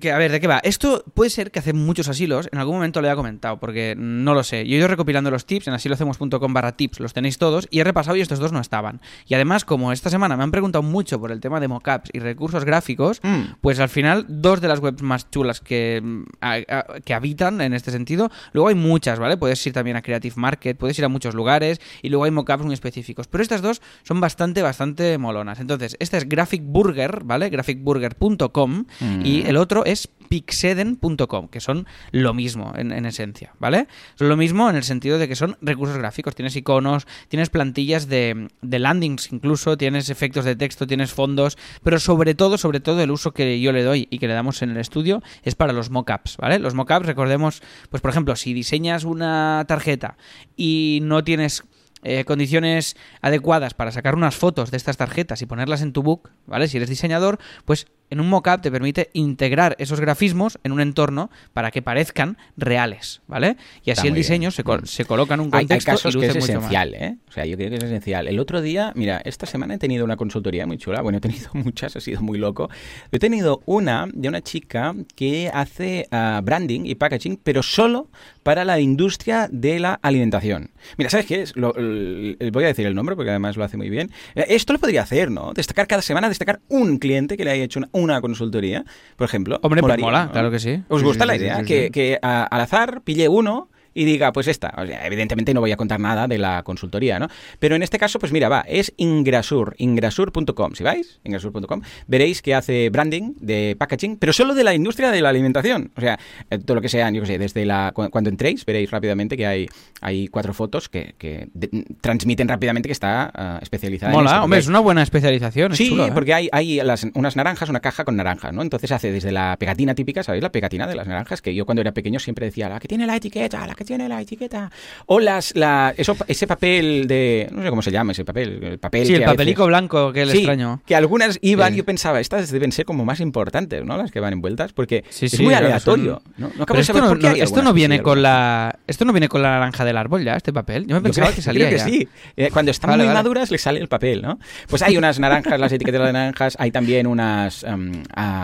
Que, a ver, ¿de qué va? Esto puede ser que hace muchos asilos, en algún momento lo haya comentado, porque no lo sé. Yo he ido recopilando los tips, en asilocemos.com barra tips, los tenéis todos, y he repasado y estos dos no estaban. Y además, como esta semana me han preguntado mucho por el tema de mockups y recursos gráficos, mm. pues al final, dos de las webs más chulas que, a, a, que habitan en este sentido, luego hay muchas, ¿vale? Puedes ir también a Creative Market, puedes ir a muchos lugares, y luego hay mockups muy específicos. Pero estas dos son bastante, bastante molonas. Entonces, esta es Graphic Burger, ¿vale? graphicburger.com, mm. y el otro es pixeden.com, que son lo mismo en, en, esencia, ¿vale? Son lo mismo en el sentido de que son recursos gráficos, tienes iconos, tienes plantillas de, de, landings incluso, tienes efectos de texto, tienes fondos, pero sobre todo, sobre todo el uso que yo le doy y que le damos en el estudio es para los mockups, ¿vale? Los mockups, recordemos, pues por ejemplo, si diseñas una tarjeta y no tienes eh, condiciones adecuadas para sacar unas fotos de estas tarjetas y ponerlas en tu book, ¿vale? Si eres diseñador, pues en un mockup te permite integrar esos grafismos en un entorno para que parezcan reales, ¿vale? Y así el diseño se, co se, coloca en un contexto hay, hay casos y luce que es mucho esencial, más. ¿eh? O sea, yo creo que es esencial. El otro día, mira, esta semana he tenido una consultoría muy chula. Bueno, he tenido muchas, ha sido muy loco. He tenido una de una chica que hace uh, branding y packaging, pero solo para la industria de la alimentación. Mira, ¿sabes qué es? Lo, lo, voy a decir el nombre porque además lo hace muy bien. Esto lo podría hacer, ¿no? Destacar cada semana, destacar un cliente que le haya hecho una, una consultoría, por ejemplo. Hombre, pues mola, claro que sí. ¿Os gusta sí, la idea? sí, que, que a, al azar pille uno y diga, pues esta. O sea, evidentemente no voy a contar nada de la consultoría, ¿no? Pero en este caso, pues mira, va, es Ingrasur, ingrasur.com. Si vais, ingrasur.com, veréis que hace branding de packaging, pero solo de la industria de la alimentación. O sea, eh, todo lo que sea, yo qué sé, desde la. Cuando entréis, veréis rápidamente que hay, hay cuatro fotos que, que de, transmiten rápidamente que está uh, especializada Mola, en esto. hombre, es una buena especialización. Es Sí, chulo, ¿eh? porque hay, hay las, unas naranjas, una caja con naranjas, ¿no? Entonces hace desde la pegatina típica, ¿sabéis? La pegatina de las naranjas, que yo cuando era pequeño siempre decía, la que tiene la etiqueta, la que que tiene la etiqueta. O las, la, eso, ese papel de, no sé cómo se llama ese papel, el papel Sí, el veces- papelico blanco que le Sí, extraño. que algunas iban, Sí. yo pensaba, estas deben ser como más importantes, ¿no? Las que van envueltas, porque Sí, es muy aleatorio. son- ¿no? No acabo Pero de esto saber no, por qué no- hay esto algunas no que sí, viene con la esto no viene con la naranja del árbol ya, este papel. Yo me Yo pensaba creo, que salía creo que ya. sí. Eh, cuando están Vale, muy vale. maduras les sale el papel, ¿no? Pues hay unas naranjas, las etiquetas de naranjas, hay también unas em,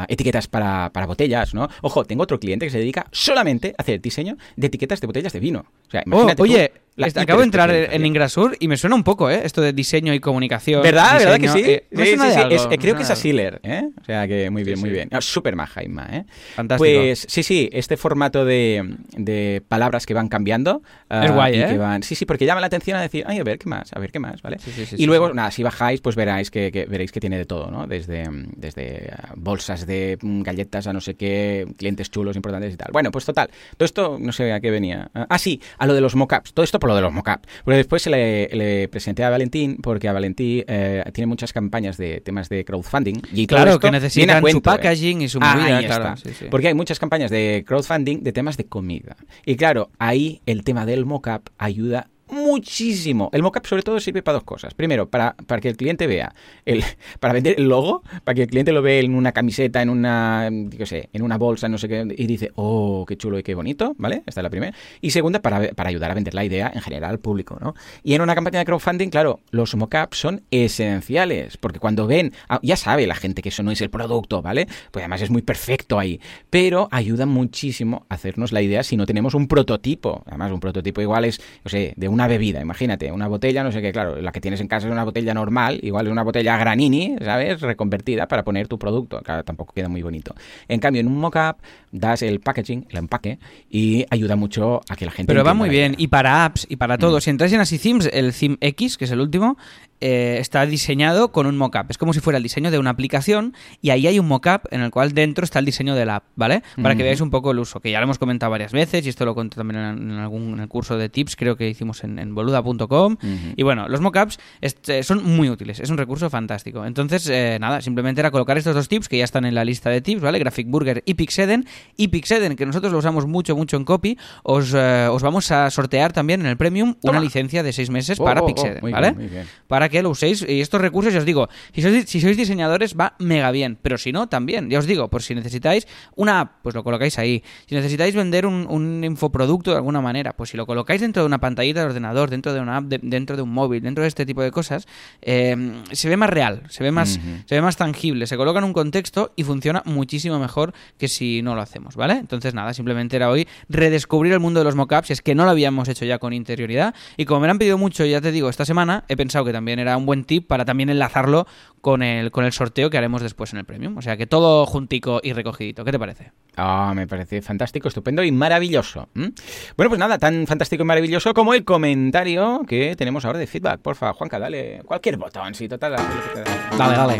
etiquetas para, para botellas, ¿no? Ojo, tengo otro cliente que se dedica solamente a hacer diseño de etiquetas de botellas de vino. O sea, Oh, tú oye, la acabo de entrar en, Ingrasur y me suena un poco, ¿eh? Esto de diseño y comunicación. ¿Verdad? ¿Verdad que diseño, sí? eh, sí, sí, sí. Es- eh, creo que es a ¿eh? O sea que muy bien, muy bien. Ah, Súper maja, Inma, ¿eh? Fantástico. Pues sí, sí, este formato de, de palabras que van cambiando. ah, Es guay, y ¿eh? que van, sí, sí, porque llama la atención a decir, ay, a ver qué más, a ver qué más, ¿vale? Sí, sí, sí, y luego, nada, si bajáis, pues veréis que, que- veréis que tiene de todo, ¿no? Desde, desde ah, bolsas de mm, galletas a no sé qué, clientes chulos, importantes y tal. Bueno, pues total, todo esto no sé a qué venía. Ah, sí, a lo de los mockups, todo esto por lo de los mockups. Porque después le, le presenté a Valentín, porque a Valentín eh, tiene muchas campañas de temas de crowdfunding. Y Claro, que necesitan su cuento, ¿eh? packaging y su Ah, movida, ahí claro. está. sí, sí. Porque hay muchas campañas de crowdfunding de temas de comida. Y claro, ahí el tema del mockup ayuda muchísimo. El mockup sobre todo sirve para dos cosas. Primero, para, para que el cliente vea, el, para vender el logo, para que el cliente lo vea en una camiseta, en una, yo qué sé, en una bolsa, no sé qué, y dice, oh, qué chulo y qué bonito, ¿vale? Esta es la primera. Y segunda, para, para ayudar a vender la idea en general al público, ¿no? Y en una campaña de crowdfunding, claro, los mockups son esenciales, porque cuando ven, ah, ya sabe la gente que eso no es el producto, ¿vale? Pues además es muy perfecto ahí, pero ayuda muchísimo a hacernos la idea si no tenemos un prototipo. Además, un prototipo igual es, no sé, de una bebida, imagínate, una botella, no sé qué, claro, la que tienes en casa es una botella normal, igual es una botella granini, ¿sabes? Reconvertida para poner tu producto, claro, tampoco queda muy bonito. En cambio, en un mockup das el packaging, el empaque, y ayuda mucho a que la gente... Pero va muy bien. Y para apps y para todo. Mm. Si entráis en Así Themes, el theme X, que es el último, eh, está diseñado con un mockup. Es como si fuera el diseño de una aplicación y ahí hay un mockup en el cual dentro está el diseño de la app, ¿vale? Para que veáis un poco el uso, que ya lo hemos comentado varias veces y esto lo conté también en, en algún en el curso de tips, creo que hicimos en, en boluda.com. Y bueno, los mockups este, son muy útiles, es un recurso fantástico. Entonces, eh, nada, simplemente era colocar estos dos tips que ya están en la lista de tips, ¿vale? Graphic Burger y Pixeden. Y Pixeden, que nosotros lo usamos mucho, mucho en copy, os, eh, os vamos a sortear también en el Premium Toma. una licencia de seis meses Oh, para oh, oh, Pixeden, ¿vale? bien, muy bien. Para que lo uséis. Y estos recursos, ya os digo, si sois, si sois diseñadores va mega bien, pero si no, también. Ya os digo, por si necesitáis una app, pues lo colocáis ahí. Si necesitáis vender un, un infoproducto de alguna manera, pues si lo colocáis dentro de una pantallita de ordenador, dentro de una app, de- dentro de un móvil, dentro de este tipo de cosas, eh, se ve más real, se ve más, se ve más tangible, se coloca en un contexto y funciona muchísimo mejor que si no lo hacemos, ¿vale? Entonces nada, simplemente era hoy redescubrir el mundo de los mockups, es que no lo habíamos hecho ya con interioridad y como me lo han pedido mucho, ya te digo, esta semana he pensado que también era un buen tip para también enlazarlo con el, con el sorteo que haremos después en el Premium, o sea que todo juntico y recogidito, ¿qué te parece? Ah, me parece fantástico, estupendo y maravilloso. Bueno, pues nada, tan fantástico y maravilloso como el comentario que tenemos ahora de feedback. Porfa, Juanca, dale cualquier botón, sí, total. dé. Dale, dale.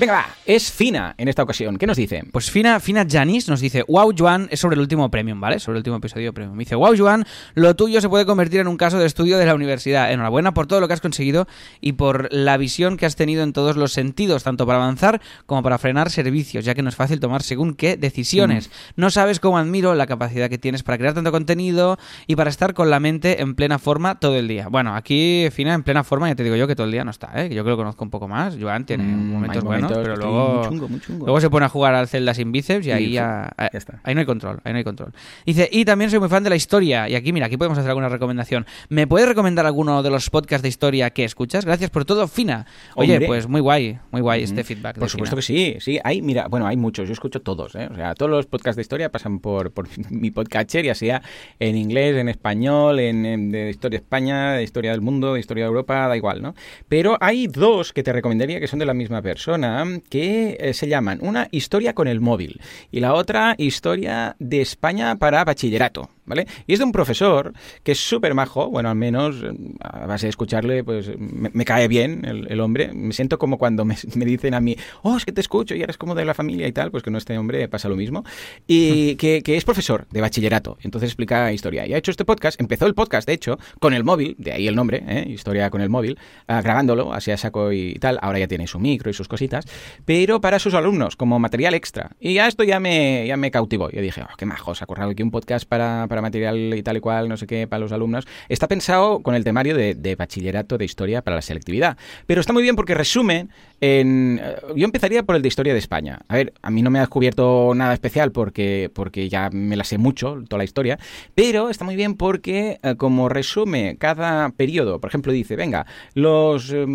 Venga, va, es Fina en esta ocasión. ¿Qué nos dice? Pues Fina, Fina Janis nos dice, wow Joan, es sobre el último premium, ¿vale? Sobre el último episodio premium. Me dice, wow Joan, lo tuyo se puede convertir en un caso de estudio de la universidad. Enhorabuena por todo lo que has conseguido y por la visión que has tenido en todos los sentidos, tanto para avanzar como para frenar servicios, ya que no es fácil tomar según qué decisiones. No sabes cómo admiro la capacidad que tienes para crear tanto contenido y para estar con la mente en plena forma todo el día. Bueno, aquí Fina en plena forma, ya te digo yo que todo el día no está, ¿eh? Yo que lo conozco un poco más. Joan tiene Mm, momentos buenos, pero luego... Muy chungo, muy chungo. Luego se pone a jugar al Zelda sin bíceps y ahí ya, ya está. ahí no hay control, ahí no hay control. Dice, y también soy muy fan de la historia. Y aquí, mira, aquí podemos hacer alguna recomendación. ¿Me puedes recomendar alguno de los podcasts de historia que escuchas? Gracias por todo, Fina. Oye, Hombre. pues muy guay, muy guay este feedback. de Por supuesto Fina. que sí, sí. Hay, mira, bueno, hay muchos, yo escucho todos, ¿eh? O sea, todos los podcasts de historia pasan por, por mi podcatcher, ya sea en inglés, en español, en, en- de historia de España, de historia del mundo, de historia de Europa, da igual, ¿no? Pero hay dos que te recomendaría que son de la misma persona, que eh, se llaman una historia con el móvil y la otra historia de España para bachillerato. ¿Vale? Y es de un profesor que es súper majo, bueno, al menos a base de escucharle, pues me, me cae bien el, el, hombre. Me siento como cuando me, me, dicen a mí, oh, es que te escucho y eres como de la familia y tal, pues que no este hombre pasa lo mismo. Y que, que es profesor de bachillerato, entonces explica historia. Y ha hecho este podcast, empezó el podcast, de hecho, con el móvil, de ahí el nombre, ¿eh? Historia con el móvil, uh, grabándolo, así a saco y tal. Ahora ya tiene su micro y sus cositas, pero para sus alumnos, como material extra. Y ya esto ya me, ya me cautivó. Yo dije, oh, qué majo, se ha aquí un podcast para, para material y tal y cual, no sé qué, para los alumnos. Está pensado con el temario de, bachillerato de historia para la selectividad. Pero está muy bien porque resume en... Yo empezaría por el de historia de España. A ver, a mí no me ha descubierto nada especial porque, porque ya me la sé mucho, toda la historia, pero está muy bien porque eh, como resume cada periodo, por ejemplo, dice, venga, los, eh,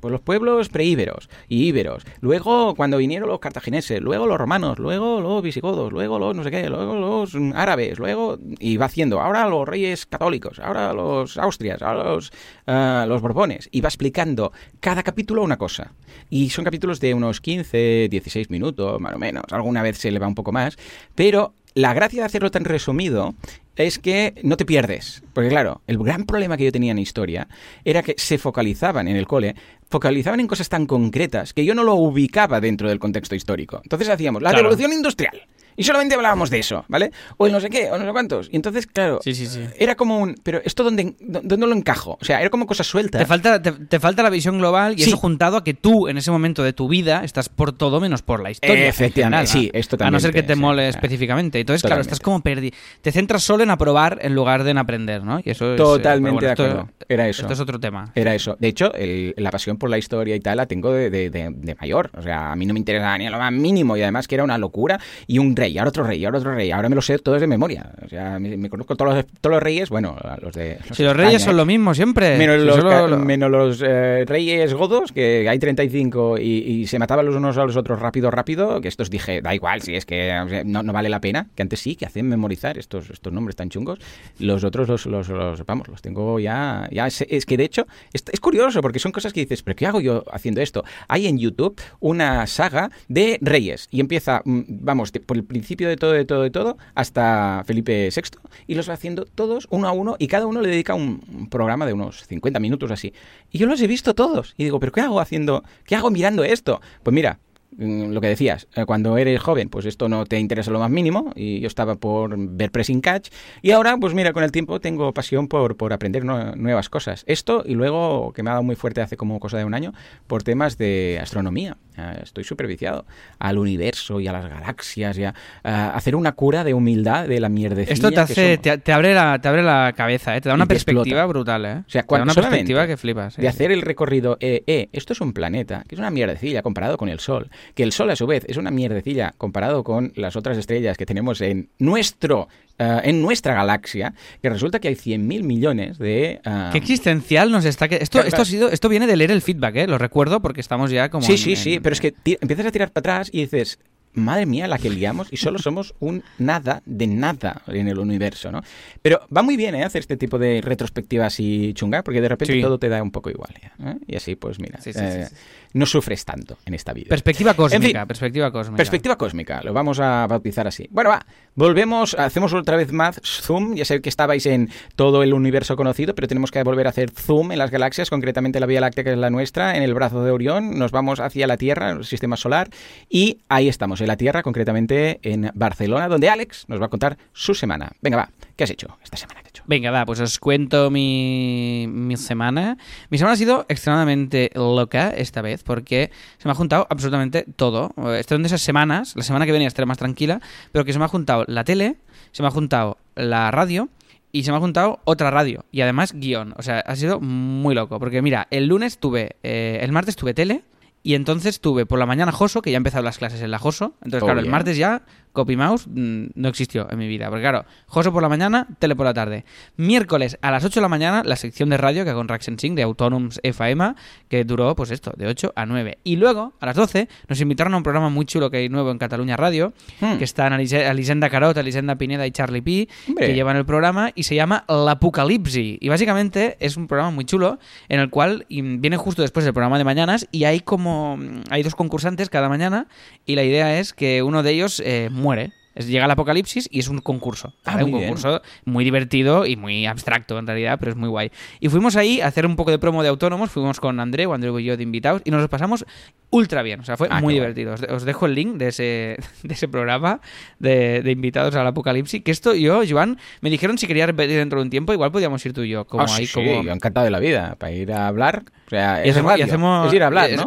pues los pueblos preíberos y íberos, luego cuando vinieron los cartagineses, luego los romanos, luego los visigodos, luego los no sé qué, luego los árabes, luego... y va haciendo, ahora los reyes católicos, ahora los austrias, ahora los, uh, los borbones, y va explicando cada capítulo una cosa. Y son capítulos de unos 15, 16 minutos, más o menos. Alguna vez se le va un poco más. Pero la gracia de hacerlo tan resumido es que no te pierdes. Porque claro, el gran problema que yo tenía en historia era que se focalizaban en el cole, focalizaban en cosas tan concretas que yo no lo ubicaba dentro del contexto histórico. Entonces hacíamos la claro. revolución industrial. Y solamente hablábamos de eso, ¿vale? O el no sé qué, o no sé cuántos. Y entonces, claro, sí, sí, sí. era como un... Pero ¿esto dónde, dónde lo encajo? O sea, era como cosas sueltas. Te falta, te, te falta la visión global y eso juntado a que tú, en ese momento de tu vida, estás por todo menos por la historia. Efectivamente, general, sí, esto también. A no ser que te mole específicamente. Entonces, totalmente. claro, estás como perdido. Te centras solo en aprobar en lugar de en aprender, ¿no? Y eso es, Totalmente eh, bueno, de acuerdo. Esto, era eso. Esto es otro tema. Era eso. De hecho, el, la pasión por la historia y tal la tengo de, de, de, de, mayor. O sea, a mí no me interesa ni a lo más mínimo y además que era una locura. Y un rey, ahora otro rey, ahora otro rey. Ahora me lo sé todos de memoria. O sea, me, me conozco todos los, todos los reyes, bueno, los de. Los si los reyes son lo mismo siempre. Menos si los, menos los eh, reyes godos, que hay 35 y, y, se mataban los unos a los otros rápido, rápido. Que estos dije, da igual, si es que o sea, no, no, vale la pena. Que antes sí, que hacen memorizar estos, estos nombres tan chungos. Los otros, los, los, los vamos, los tengo ya. ya es, es, que de hecho, es, es curioso porque son cosas que dices, ¿pero qué hago yo haciendo esto? Hay en YouTube una saga de reyes y empieza, mm, vamos, de, por el principio de todo, de todo, de todo, hasta Felipe VI y los va haciendo todos uno a uno y cada uno le dedica un, programa de unos 50 minutos así. Y yo los he visto todos y digo, ¿pero qué hago haciendo? ¿Qué hago mirando esto? Pues mira, mm, lo que decías, eh, cuando eres joven, pues esto no te interesa lo más mínimo, y yo estaba por ver pressing catch, y ahora, pues mira, con el tiempo tengo pasión por, por aprender nuevas cosas. Esto, y luego, que me ha dado muy fuerte hace como cosa de un año, por temas de astronomía. Uh, estoy súper viciado al universo y a las galaxias y a, uh, hacer una cura de humildad de la mierdecilla Esto te hace, te, te, abre la, te abre la cabeza, ¿eh? te da una perspectiva explota. brutal, ¿eh? O sea, cuando, te da una perspectiva que flipas. De hacer el recorrido, eh, eh, esto es un planeta, que es una mierdecilla comparado con el Sol, que el Sol a su vez es una mierdecilla comparado con las otras estrellas que tenemos en nuestro Uh, en nuestra galaxia, que resulta que hay 100.000 millones de... Uh... ¿Qué existencial nos está... Que... Esto, esto, ha sido, esto viene de leer el feedback, ¿eh? Lo recuerdo porque estamos ya como... Sí, en, sí, en... sí, pero es que empiezas a tirar para atrás y dices, madre mía, la que liamos y solo somos un nada de nada en el universo, ¿no? Pero va muy bien, ¿eh? Hacer este tipo de retrospectivas y chunga, porque de repente sí. todo te da un poco igual, ¿eh? Y así, pues mira, sí, sí, eh, no sufres tanto en esta vida. Perspectiva cósmica, en fin, perspectiva cósmica. Perspectiva cósmica, lo vamos a bautizar así. Bueno, va, volvemos, hacemos otra vez más zoom, ya sé que estabais en todo el universo conocido, pero tenemos que volver a hacer zoom en las galaxias, concretamente la Vía Láctea, que es la nuestra, en el brazo de Orión, nos vamos hacia la Tierra, el sistema solar, y ahí estamos, en la Tierra, concretamente en Barcelona, donde Alex nos va a contar su semana. Venga, va, ¿qué has hecho esta semana? ¿Qué has hecho? Venga, va, pues os cuento mi, mi semana. Mi semana ha sido extremadamente loca esta vez, porque se me ha juntado absolutamente todo. Estoy de esas semanas, la semana que viene estaré más tranquila, pero que se me ha juntado la tele, se me ha juntado la radio, y se me ha juntado otra radio y además guion. O sea, ha sido muy loco. Porque mira, el lunes tuve, eh, el martes tuve tele y entonces tuve por la mañana Joso, que ya he empezado las clases en la Joso. Entonces, oh, claro, yeah. el martes ya Copy Mouse mmm, no existió en mi vida. Porque claro, Joso por la mañana, tele por la tarde. Miércoles a las 8 de la mañana, la sección de radio que hago en Rack Sing de Autónoms FM, que duró, pues esto, de 8 a 9. Y luego, a las 12, nos invitaron a un programa muy chulo que hay nuevo en Cataluña Radio, hmm. que están Elisenda Carot, Elisenda Pineda y Charlie P, Hombre. que llevan el programa y se llama L'Apocalipsi. Y básicamente es un programa muy chulo en el cual viene justo después del programa de mañanas y hay como. Hay dos concursantes cada mañana y la idea es que uno de ellos eh, muere. Es- llega el apocalipsis y es un concurso. Ah, ¿vale? un bien. concurso muy divertido y muy abstracto en realidad, pero es muy guay. Y fuimos ahí a hacer un poco de promo de autónomos, fuimos con André, o André y yo de invitados, y nos lo pasamos ultra bien. O sea, fue Ah, muy divertido. Os, de- os dejo el link de ese, de ese programa de, de invitados al apocalipsis. Que esto yo, Joan, me dijeron si quería repetir dentro de un tiempo, igual podíamos ir tú y yo. Como Ah, sí, ahí, sí, como... yo encantado de la vida, para ir a hablar. O sea, Y es hacemos- y radio, hacemos- es ir a hablar, es-.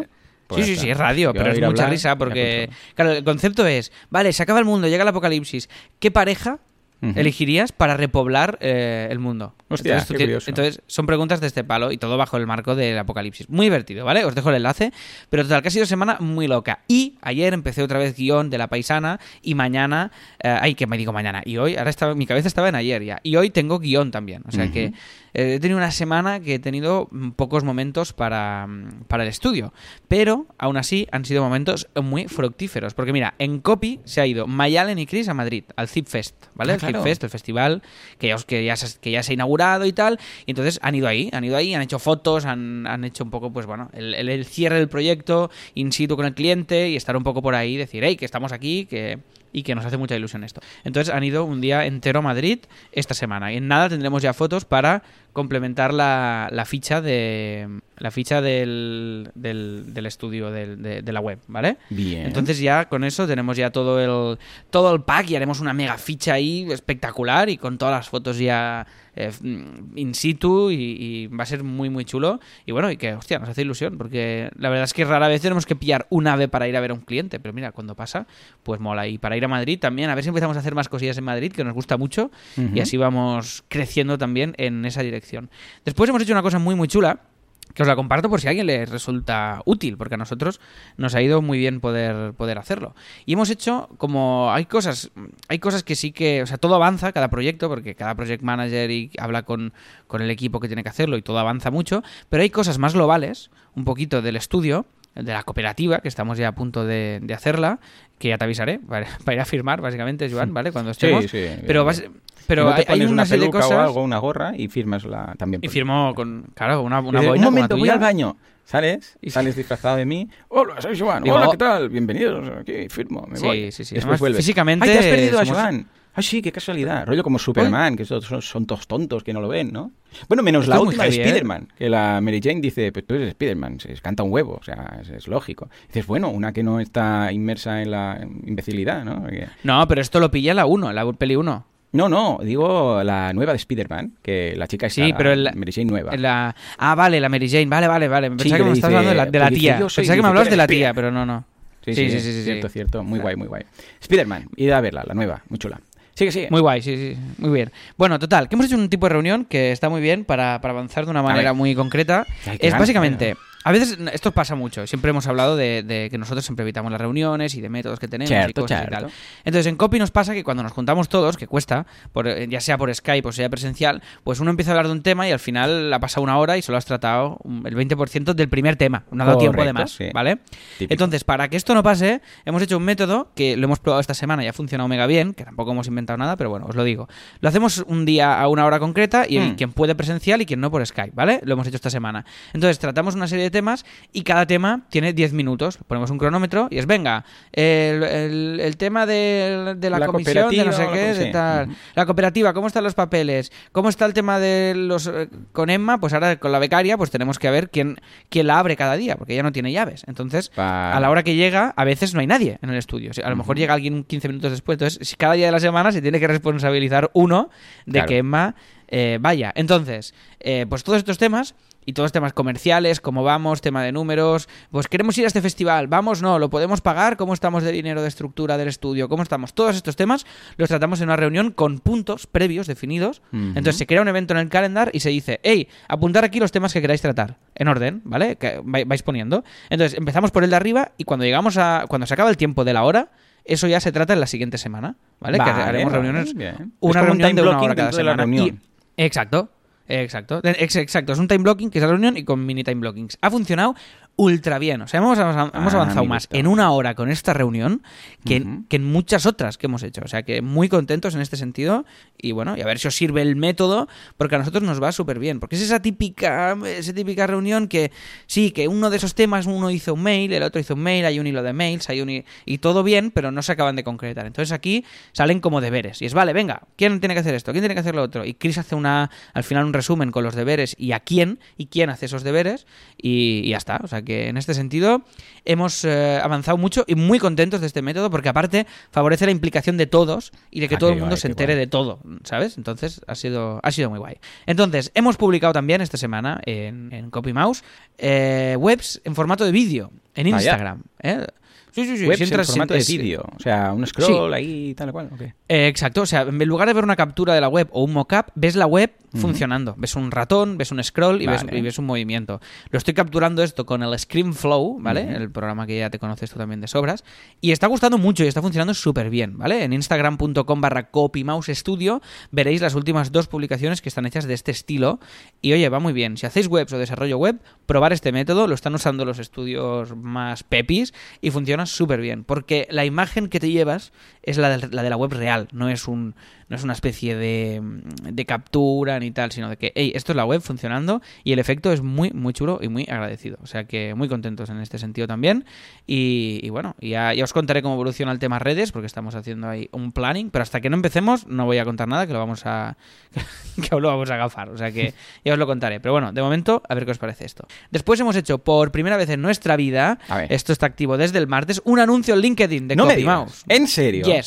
Pues sí, sí, sí, es radio, pero es mucha hablar, risa porque, claro, el concepto es, vale, se acaba el mundo, llega el apocalipsis, ¿qué pareja elegirías para repoblar eh, el mundo? Hostia, entonces, qué entonces, son preguntas de este palo y todo bajo el marco del apocalipsis. Muy divertido, ¿vale? Os dejo el enlace, pero total, que ha sido semana muy loca. Y ayer empecé otra vez guion de La Paisana y mañana, eh, ay, que me digo mañana, y hoy, ahora estaba, mi cabeza estaba en ayer ya, y hoy tengo guion también, o sea que eh, he tenido una semana que he tenido mm, pocos momentos para, mm, para el estudio, pero aún así han sido momentos muy fructíferos. Porque mira, en Copy se ha ido Mayalen y Chris a Madrid, al Zip Fest, ¿vale? Ah, el claro. Zip Fest, el festival que ya, os- que, ya se, que ya se ha inaugurado y tal. Y entonces han ido ahí, han ido ahí, han hecho fotos, han, han hecho un poco, pues bueno, el, el- el cierre del proyecto, in situ con el cliente y estar un poco por ahí, decir, hey, que estamos aquí, que y que nos hace mucha ilusión esto. Entonces han ido un día entero a Madrid esta semana y en nada tendremos ya fotos para complementar la, la ficha de la ficha del, del, del estudio del- de, de la web, ¿vale? Bien. Entonces ya con eso tenemos ya todo el todo el pack y haremos una mega ficha ahí espectacular y con todas las fotos ya eh, in situ y, y va a ser muy muy chulo y bueno y que hostia nos hace ilusión porque la verdad es que rara vez tenemos que pillar un ave para ir a ver a un cliente pero mira cuando pasa pues mola y para ir a Madrid también a ver si empezamos a hacer más cosillas en Madrid que nos gusta mucho y así vamos creciendo también en esa dirección después hemos hecho una cosa muy muy chula que os la comparto por si a alguien le resulta útil, porque a nosotros nos ha ido muy bien poder, poder hacerlo. Y hemos hecho como hay cosas, hay cosas que sí que, o sea, todo avanza, cada proyecto, porque cada project manager y habla con, con el equipo que tiene que hacerlo y todo avanza mucho, pero hay cosas más globales, un poquito del estudio, de la cooperativa, que estamos ya a punto de, de hacerla, que ya te avisaré para, para ir a firmar, básicamente, Joan, ¿vale? Cuando Sí, estemos. sí, pero bien, vas- pero ¿No te hay, hay pones una, serie de cosas. o algo, una gorra y firmas la también. Y firmo con, claro, una, una Dices, boina un momento, voy al baño. ¿Sales? Y- Sales disfrazado de mí. Hola, soy Joan. Digo, Hola. ¿qué tal? Bienvenidos. Aquí firmo. Me Sí, voy. sí, sí. Vuelves. físicamente Ay, te has perdido a Joan. Ah, sí, qué casualidad. Rollo como Superman, que son, son, todos tontos que no lo ven, ¿no? Bueno, menos la es última de ¿eh? Spider-Man, que la Mary Jane dice, pues tú eres Spider-Man, se canta un huevo, o sea, es, es lógico. dices, bueno, una que no está inmersa en la imbecilidad, ¿no? Porque- No, pero esto lo pilla la 1, en la peli 1. No, no, digo la nueva de Spider-Man, que la chica está, Sí, pero la Mary Jane nueva. La... Ah, vale, la Mary Jane. Vale, vale, vale. Pensaba Sí, que me estabas hablando de la, tía. Pensaba que me hablabas de la tía, pero no, no. Sí, Sí, sí, sí, sí, cierto, cierto. Muy guay, muy guay. Spider-Man, id a verla, la nueva, muy chula. Sigue, sigue. Muy guay, sí, sí. Muy bien. Bueno, total, que hemos hecho un tipo de reunión que está muy bien para, para avanzar de una manera muy concreta. Es básicamente... A veces esto pasa mucho. Siempre hemos hablado de, de que nosotros siempre evitamos las reuniones y de métodos que tenemos y Cierto, cosas y tal. Entonces, en Copy nos pasa que cuando nos juntamos todos, que cuesta, por, eh, ya sea por Skype o sea presencial, pues uno empieza a hablar de un tema y al final ha pasado una hora y solo has tratado un- el 20% del primer tema. No ha dado tiempo de más, sí. ¿vale? Típico. Entonces, para que esto no pase, hemos hecho un método que lo hemos probado esta semana y ha funcionado mega bien, que tampoco hemos inventado nada, pero bueno, os lo digo. Lo hacemos un día a una hora concreta y Hmm. quien puede presencial y quien no por Skype, ¿vale? Lo hemos hecho esta semana. Entonces, tratamos una serie de temas y cada tema tiene 10 minutos. Ponemos un cronómetro y es, venga, el, el- el tema de, de la, La comisión, de no sé qué, de tal. La cooperativa, ¿cómo están los papeles? ¿Cómo está el tema de los... eh, con Emma? Pues ahora con la becaria, pues tenemos que ver quién, quién la abre cada día, porque ella no tiene llaves. Entonces, Vale. a la hora que llega, a veces no hay nadie en el estudio. O sea, a lo mejor llega alguien 15 minutos después. Entonces, si cada día de la semana se tiene que responsabilizar uno de Claro. que Emma eh, vaya. Entonces, eh, pues todos estos temas y todos temas comerciales, cómo vamos, tema de números, pues queremos ir a este festival, vamos, no, lo podemos pagar, cómo estamos de dinero, de estructura del estudio, cómo estamos. Todos estos temas los tratamos en una reunión con puntos previos definidos. Entonces se crea un evento en el calendar y se dice, hey, apuntar aquí los temas que queráis tratar, en orden, ¿vale? Que vai- vais poniendo. Entonces empezamos por el de arriba y cuando llegamos a, cuando se acaba el tiempo de la hora, eso ya se trata en la siguiente semana, ¿vale? que haremos reuniones, bien. Una un reunión de una hora cada de la semana. reunión. Y- exacto, exacto, exacto. Es un time blocking que es la reunión y con mini time blockings. Ha funcionado ultra bien. O sea, hemos, Ah, avanzado más en una hora con esta reunión que, en muchas otras que hemos hecho. O sea, que muy contentos en este sentido. Y bueno, y a ver si os sirve el método, porque a nosotros nos va súper bien. Porque es esa típica, esa típica reunión que sí, que uno de esos temas, uno hizo un mail, el otro hizo un mail, hay un hilo de mails, hay un y todo bien, pero no se acaban de concretar. Entonces aquí salen como deberes. Y es, vale, venga, ¿quién tiene que hacer esto? ¿Quién tiene que hacer lo otro? Y Chris hace una, al final un resumen con los deberes y a quién, y quién hace esos deberes, y, y ya está. O sea que en este sentido hemos eh, avanzado mucho y muy contentos de este método, porque aparte favorece la implicación de todos y de que Ah, todo el mundo guay, se entere guay. de todo, ¿sabes? Entonces ha sido, ha sido muy guay. Entonces, hemos publicado también esta semana en, en CopyMouse eh, webs en formato de vídeo en. Instagram. ¿eh? Sí, sí, sí. Webs si entras en formato de vídeo. O sea, un scroll ahí, tal cual. eh, exacto, o sea, en lugar de ver una captura de la web o un mockup, ves la web funcionando. Ves un ratón, ves un scroll y, ves, Vale. y ves un movimiento. Lo estoy capturando esto con el ScreenFlow, ¿vale? El programa que ya te conoces tú también de sobras. Y está gustando mucho y está funcionando súper bien, ¿vale? En instagram.com barra copymousestudio veréis las últimas dos publicaciones que están hechas de este estilo. Y oye, va muy bien. Si hacéis webs o desarrollo web, probar este método. Lo están usando los estudios más pepis y funciona súper bien. Porque la imagen que te llevas es la de, la de la web real, no es un no es una especie de, de captura ni tal, sino de que, hey, esto es la web funcionando y el efecto es muy, muy chulo y muy agradecido. O sea que muy contentos en este sentido también. Y, y bueno, ya, ya os contaré cómo evoluciona el tema redes, porque estamos haciendo ahí un planning, pero hasta que no empecemos no voy a contar nada, que lo vamos a, que lo vamos a agafar. O sea que ya os lo contaré. Pero bueno, de momento, a ver qué os parece esto. Después hemos hecho por primera vez en nuestra vida, esto está activo desde el martes, un anuncio en LinkedIn de no me CopyMouse. digas. ¿En serio? Yes.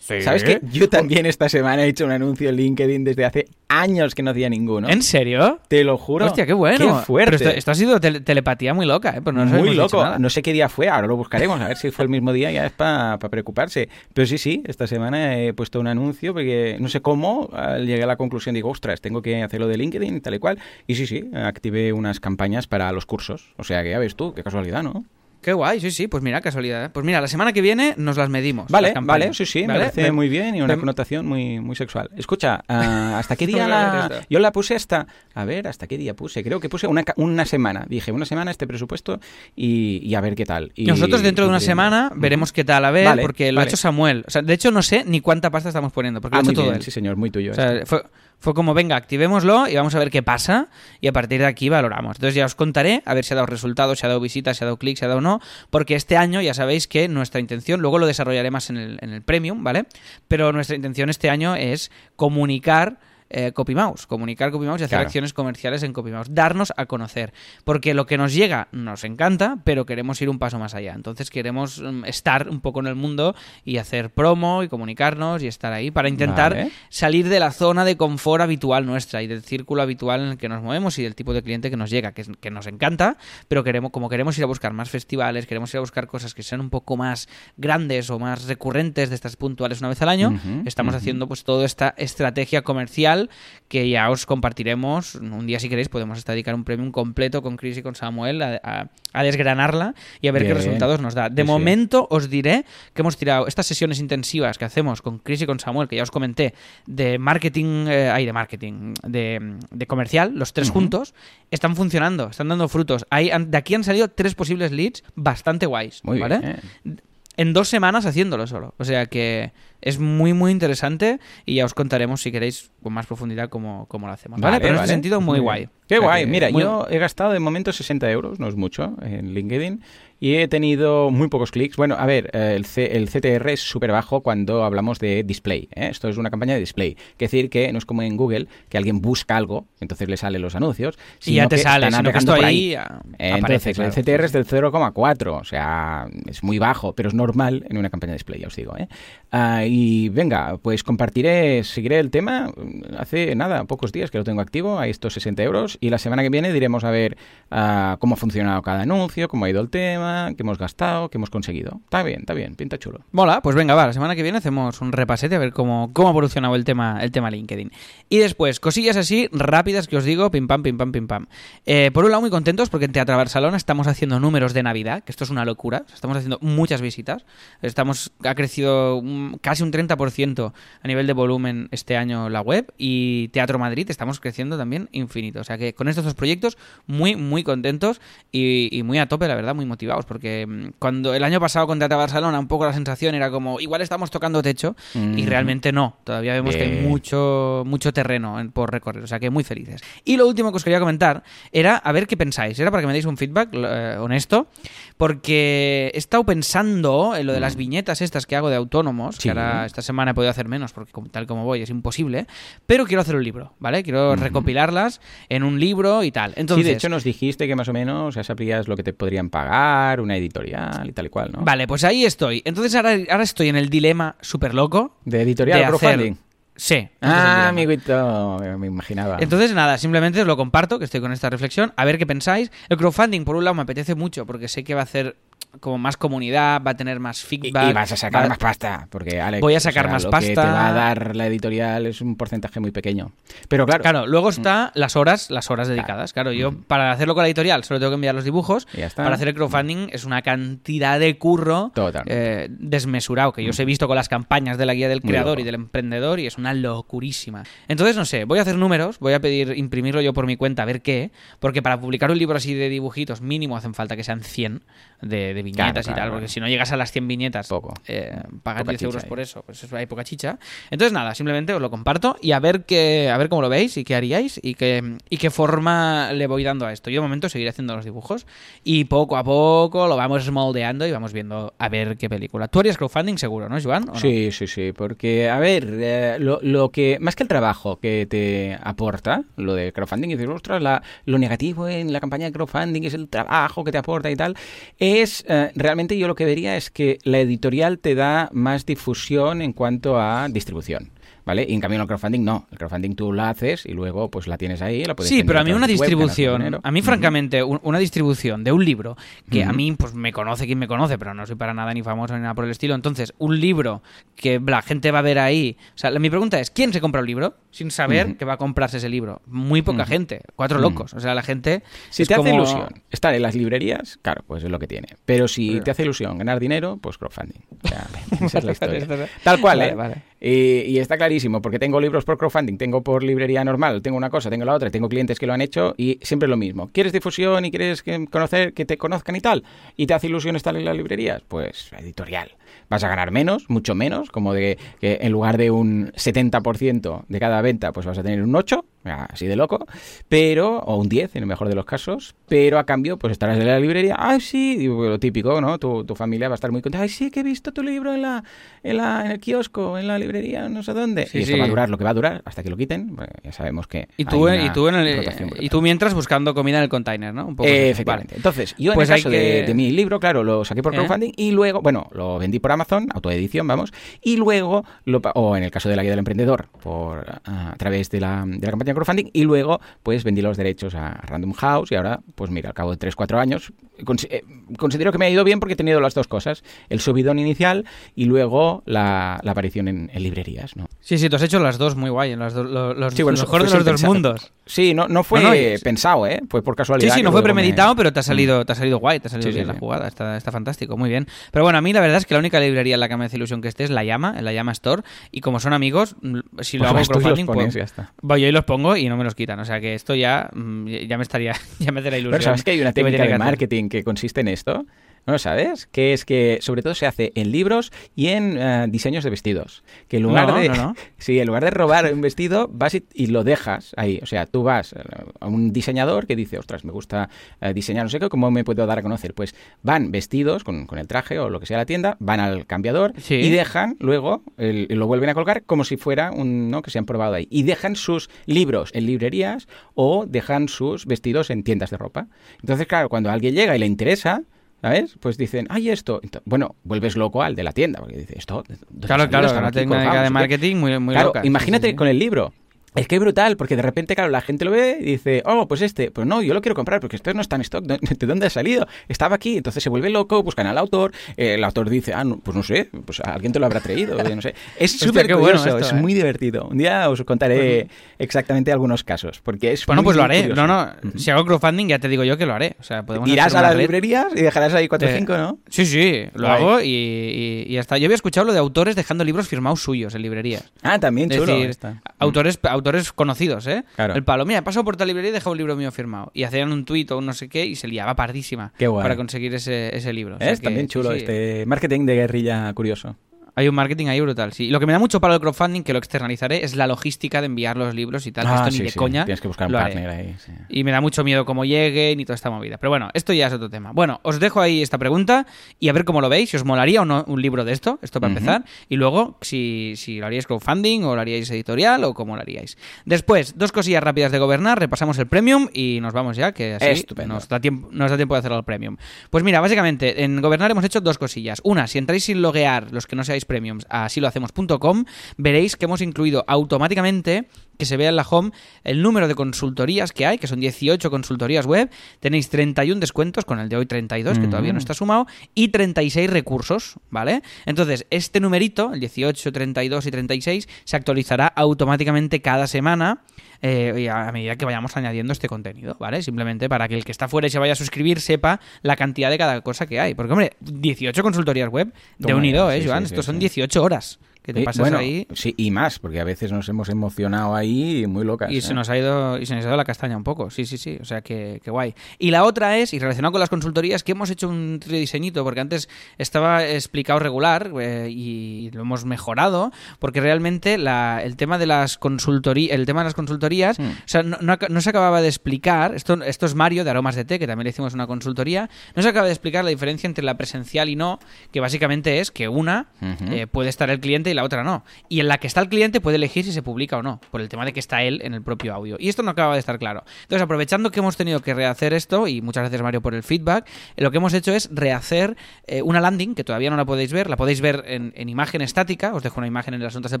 ¿Sabes qué? Yo también esta semana he hecho un anuncio en LinkedIn desde hace años que no hacía ninguno. ¿En serio? Te lo juro. Hostia, qué bueno. Qué fuerte. Pero esto, esto ha sido tele- telepatía muy loca, ¿eh? Pues no Muy loco. No sé qué día fue, ahora lo buscaremos, a ver si fue el mismo día, ya es para preocuparse. Pero sí, sí, esta semana he puesto un anuncio porque no sé cómo llegué a la conclusión, digo, ostras, tengo que hacerlo de LinkedIn y tal y cual. Y sí, sí, activé unas campañas para los cursos. O sea que ya ves tú, qué casualidad, ¿no? Qué guay, sí, sí. Pues mira, casualidad. ¿eh? Pues mira, la semana que viene nos las medimos. Vale, las vale, sí, sí, me parece muy bien y una connotación muy, muy sexual. Escucha, ah, ¿hasta qué día la...? Yo la puse hasta... A ver, ¿hasta qué día puse? Creo que puse una, una semana. Dije, una semana este presupuesto y, y a ver qué tal. Y, Nosotros dentro de una semana veremos qué tal, a ver, Vale, porque lo vale. ha hecho Samuel. O sea, de hecho no sé ni cuánta pasta estamos poniendo, porque Ah, lo ha muy hecho todo bien, él. sí señor, muy tuyo. O sea, fue, fue como, venga, activémoslo y vamos a ver qué pasa y a partir de aquí valoramos. Entonces ya os contaré a ver si ha dado resultados, si ha dado visitas, si ha dado clics, si ha dado no, porque este año ya sabéis que nuestra intención, luego lo desarrollaré más en el, en el Premium, ¿vale? Pero nuestra intención este año es comunicar eh, CopyMouse, comunicar CopyMouse y hacer Claro. acciones comerciales en CopyMouse, darnos a conocer, porque lo que nos llega nos encanta, pero queremos ir un paso más allá. Entonces queremos mm, estar un poco en el mundo y hacer promo y comunicarnos y estar ahí para intentar Vale. salir de la zona de confort habitual nuestra y del círculo habitual en el que nos movemos y del tipo de cliente que nos llega, que, que nos encanta, pero queremos, como queremos ir a buscar más festivales, queremos ir a buscar cosas que sean un poco más grandes o más recurrentes de estas puntuales una vez al año, estamos haciendo pues toda esta estrategia comercial que ya os compartiremos un día si queréis podemos hasta dedicar un premium completo con Chris y con Samuel a, a- a desgranarla y a ver qué resultados nos da. De Sí, sí. momento os diré que hemos tirado estas sesiones intensivas que hacemos con Chris y con Samuel, que ya os comenté, de marketing, eh, ay, de marketing, de, de comercial, los tres juntos, están funcionando, están dando frutos. Hay, de aquí han salido tres posibles leads bastante guays, Muy ¿vale? bien. En dos semanas haciéndolo solo. O sea que es muy, muy interesante y ya os contaremos si queréis con más profundidad cómo, cómo lo hacemos. ¿vale? Vale, Pero en vale. este sentido, muy guay. Qué O sea guay. Mira, muy- yo he gastado de momento 60 euros, no es mucho, en LinkedIn. Y he tenido muy pocos clics. Bueno, a ver, eh, el, C- el CTR es súper bajo cuando hablamos de display. ¿eh? Esto es una campaña de display. Quiere decir que no es como en Google, que alguien busca algo, entonces le salen los anuncios. Y ya sino te que sale, sino que esto por ahí a- Eh, aparece, Entonces, claro. el CTR es del 0,4, o sea, es muy bajo, pero es normal en una campaña de display, ya os digo. ¿eh? Ah, y venga, pues compartiré, seguiré el tema. Hace nada, pocos días que lo tengo activo, a estos 60 euros. Y la semana que viene diremos a ver ah, cómo ha funcionado cada anuncio, cómo ha ido el tema que hemos gastado, que hemos conseguido. Está bien, está bien, pinta chulo. Mola, pues venga, va, la semana que viene hacemos un repasete a ver cómo, cómo ha evolucionado el tema, el tema LinkedIn. Y después, cosillas así rápidas que os digo, pim pam, pim pam, pim pam. Eh, por un lado, muy contentos porque en Teatro Barcelona estamos haciendo números de Navidad, que esto es una locura. Estamos haciendo muchas visitas. Estamos, ha crecido un- casi un 30% a nivel de volumen este año la web. Y Teatro Madrid estamos creciendo también infinito. O sea que con estos dos proyectos, muy, muy contentos y, y muy a tope, la verdad, muy motivados. Porque mm, cuando el año pasado con Teatro Barcelona, un poco la sensación era como, igual estamos tocando techo. Y realmente no. Todavía vemos que hay mucho, mucho terreno en- por recorrer. O sea que muy felices. Y lo último que os quería comentar era a ver qué pensáis. Era para que me deis un feedback eh, honesto. Porque he estado pensando en lo de las viñetas estas que hago de autónomos. Sí. Que ahora esta semana he podido hacer menos porque tal como voy es imposible. Pero quiero hacer un libro, ¿vale? Quiero recopilarlas en un libro y tal. Entonces, sí, de hecho nos dijiste que más o menos ya sabrías lo que te podrían pagar, una editorial y tal y cual, ¿no? Vale, pues ahí estoy. Entonces ahora, ahora estoy en el dilema súper loco. De editorial de hacer- crowdfunding. Sí. es el Ah, amiguito, me imaginaba. Entonces, nada, simplemente os lo comparto, que estoy con esta reflexión, a ver qué pensáis. El crowdfunding, por un lado, me apetece mucho porque sé que va a hacer como más comunidad, va a tener más feedback. y vas a sacar va- más pasta, porque Alex, Voy a sacar o sea, más lo que te pasta. va a dar la editorial es un porcentaje muy pequeño. Pero claro, Claro, luego está las horas, las horas dedicadas. Claro, yo para hacerlo con la editorial solo tengo que enviar los dibujos. Y ya está. Para hacer el crowdfunding es una cantidad de curro eh, desmesurado que yo os he visto con las campañas de la guía del creador y del emprendedor y es una locurísima. Entonces, no sé, voy a hacer números, voy a pedir imprimirlo yo por mi cuenta a ver qué, porque para publicar un libro así de dibujitos mínimo hacen falta que sean 100 de, de viñetas Claro, y claro, tal, porque si no llegas a las 100 viñetas, Poco. eh, pagar Poca 10 euros por ahí. eso, pues eso hay poca chicha. Entonces nada, simplemente os lo comparto y a ver qué, a ver cómo lo veis y qué haríais y qué, y qué forma le voy dando a esto. Yo de momento seguiré haciendo los dibujos y poco a poco lo vamos moldeando y vamos viendo a ver qué película. Tú harías crowdfunding seguro, ¿no, Joan? Sí, sí, sí, porque, a ver, eh, lo, lo que, más que el trabajo que te aporta, lo de crowdfunding, y dices, ostras, la- lo negativo en la campaña de crowdfunding es el trabajo que te aporta y tal, es, eh, realmente yo lo que vería es que la editorial te da más difusión en cuanto a distribución. ¿Vale? Y en cambio en el crowdfunding no. El crowdfunding tú la haces y luego pues la tienes ahí. La puedes Sí, pero a mí una web, distribución, a mí francamente, un- una distribución de un libro que a mí pues me conoce quien me conoce, pero no soy para nada ni famoso ni nada por el estilo. Entonces, un libro que la gente va a ver ahí. O sea, la- mi pregunta es: ¿quién se compra un libro sin saber que va a comprarse ese libro? Muy poca gente, cuatro locos. O sea, la gente. Si es te hace ilusión estar en las librerías, claro, pues es lo que tiene. Pero si te hace ilusión ganar dinero, pues crowdfunding. O sea, esa es la historia. Tal cual, vale, ¿eh? vale. Y, y está clarísimo, porque tengo libros por crowdfunding, tengo por librería normal, tengo una cosa, tengo la otra, tengo clientes que lo han hecho y siempre lo mismo. ¿Quieres difusión y quieres que, conocer, que te conozcan y tal? ¿Y te hace ilusión estar en las librerías? Pues editorial. Vas a ganar menos, mucho menos, como de que en lugar de un 70% de cada venta, pues vas a tener un 8, así de loco, pero, o un 10 en el mejor de los casos, pero a cambio, pues estarás en la librería, ay sí, lo típico, ¿no? Tu, tu familia va a estar muy contenta, ay sí, que he visto tu libro en la, en la, en el kiosco, en la librería, no sé dónde. Sí, y esto sí. va a durar lo que va a durar hasta que lo quiten, pues ya sabemos que Y tú, hay y, tú en el- y tú mientras buscando comida en el container, ¿no? Un poco Eh, efectivamente. Vale. Entonces, yo Pues en el hay caso de, que- de mi libro, claro, lo saqué por ¿Eh? crowdfunding y luego, bueno, lo vendí por Amazon, autoedición, vamos, y luego, lo, o en el caso de la guía del emprendedor, por a, a través de la, de la campaña de crowdfunding, y luego, pues vendí los derechos a Random House y ahora, pues mira, al cabo de 3-4 años, cons- eh, considero que me ha ido bien porque he tenido las dos cosas, el subidón inicial y luego la, la aparición en, en librerías, ¿no? Sí, sí, tú has hecho las dos muy guay, los, dos- los, los Sí, bueno, lo mejor de los dos mundos. Sí, no, no fue No, no, y- pensado, ¿eh? Fue por Sí, casualidad. sí, que no fue me- premeditado, pero te ha salido, te ha salido guay, te ha salido Sí, sí, bien la sí. jugada, está, está fantástico, muy bien. Pero bueno, a mí la verdad es que la única librería en la que me hace ilusión que esté es La Llama, en La Llama Store, y como son amigos, mm, si lo Pues hago crowdfunding, pues, voy yo y los pongo y no me los quitan, o sea que esto ya, mm, ya me estaría, ya me hace la ilusión. Pero sabes que hay una técnica de marketing que consiste en esto. ¿No lo sabes? Que es que sobre todo se hace en libros y en eh, diseños de vestidos. Que en lugar No, de no, no. sí, en lugar de robar un vestido, vas y, y lo dejas ahí. O sea, tú vas eh, a un diseñador que dice, ostras, me gusta eh, diseñar, no sé qué, ¿cómo me puedo dar a conocer? Pues van vestidos con, con el traje o lo que sea la tienda, van al cambiador Sí. y dejan luego, el- lo vuelven a colgar como si fuera un, ¿no? Que se han probado ahí. Y dejan sus libros en librerías o dejan sus vestidos en tiendas de ropa. Entonces, claro, cuando alguien llega y le interesa, ¿sabes? Pues dicen, ay, esto. Bueno, vuelves loco al de la tienda, porque dice, esto. ¿dónde Claro, claro, una técnica de no sé qué". marketing muy, muy Claro, loca. Imagínate sí, sí. con el libro. Es que es brutal, porque de repente, claro, la gente lo ve y dice, oh, pues este, pues no, yo lo quiero comprar porque este no está en stock. ¿De dónde ha salido? Estaba aquí. Entonces se vuelve loco, buscan al autor, eh, el autor dice, ah, no, pues no sé, pues alguien te lo habrá traído, no sé. Es súper curioso, es ¿eh? muy divertido. Un día os contaré pues exactamente algunos casos, porque es Bueno, pues lo haré. No, no, si hago crowdfunding ya te digo yo que lo haré. O sea, podemos Irás a las librerías y dejarás ahí 4 o 5, ¿no? Sí, sí, lo hago y, y, hasta. Yo había escuchado lo de autores dejando libros firmados suyos en librerías. Ah, también chulo. Decir, autores, autores conocidos, ¿eh? El palo, mira, paso por tal librería y deja un libro mío firmado. Y hacían un tuit o no sé qué y se liaba pardísima para conseguir ese, ese libro. es también chulo este marketing de guerrilla curioso. Hay un marketing ahí brutal, sí. Lo que me da mucho para el crowdfunding, que lo externalizaré, es la logística de enviar los libros y tal. Ah, esto ni de coña. Tienes que buscar un partner ahí. Y me da mucho miedo cómo llegue ni toda esta movida. Pero bueno, esto ya es otro tema. Bueno, os dejo ahí esta pregunta y a ver cómo lo veis. Si os molaría o no un libro de esto, esto para empezar. Y luego, si, si lo haríais crowdfunding o lo haríais editorial o cómo lo haríais. Después, dos cosillas rápidas de gobernar. Repasamos el premium y nos vamos ya, que así nos da, tiempo, nos da tiempo de hacerlo el premium. Pues mira, básicamente, en gobernar hemos hecho dos cosillas. Una, si entráis sin loguear, los que no seáis premiums, así lo hacemos.com, veréis que hemos incluido automáticamente que se vea en la home el número de consultorías que hay, que son 18 consultorías web, tenéis 31 descuentos con el de hoy 32, que todavía no está sumado, y 36 recursos, ¿vale? Entonces, este numerito, el 18, 32 y 36, se actualizará automáticamente cada semana. Eh, a medida que vayamos añadiendo este contenido, ¿vale? Simplemente para que el que está fuera y se vaya a suscribir sepa la cantidad de cada cosa que hay. Porque, hombre, 18 consultorías web de unido, ¿eh, Joan? Estos son 18 horas que te pasas ahí. Sí, y más, porque a veces nos hemos emocionado ahí muy locas. Y se ¿eh? nos ha ido y se nos ha ido la castaña un poco. Sí, sí, sí. O sea, que, guay. Y la otra es, y relacionado con las consultorías, que hemos hecho un rediseñito, porque antes estaba explicado regular eh, y lo hemos mejorado, porque realmente la, el tema de las consultorías, el tema de las consultorías, hmm. o sea, no, se acababa de explicar, esto, esto es Mario de Aromas de Té, que también le hicimos una consultoría, no se acaba de explicar la diferencia entre la presencial y no, que básicamente es que una eh, puede estar el cliente y la otra no. Y en la que está el cliente puede elegir si se publica o no, por el tema de que está él en el propio audio. Y esto no acaba de estar claro. Entonces, aprovechando que hemos tenido que rehacer esto, y muchas gracias Mario por el feedback, eh, lo que hemos hecho es rehacer eh, una landing, que todavía no la podéis ver, la podéis ver en, imagen estática, os dejo una imagen en las notas del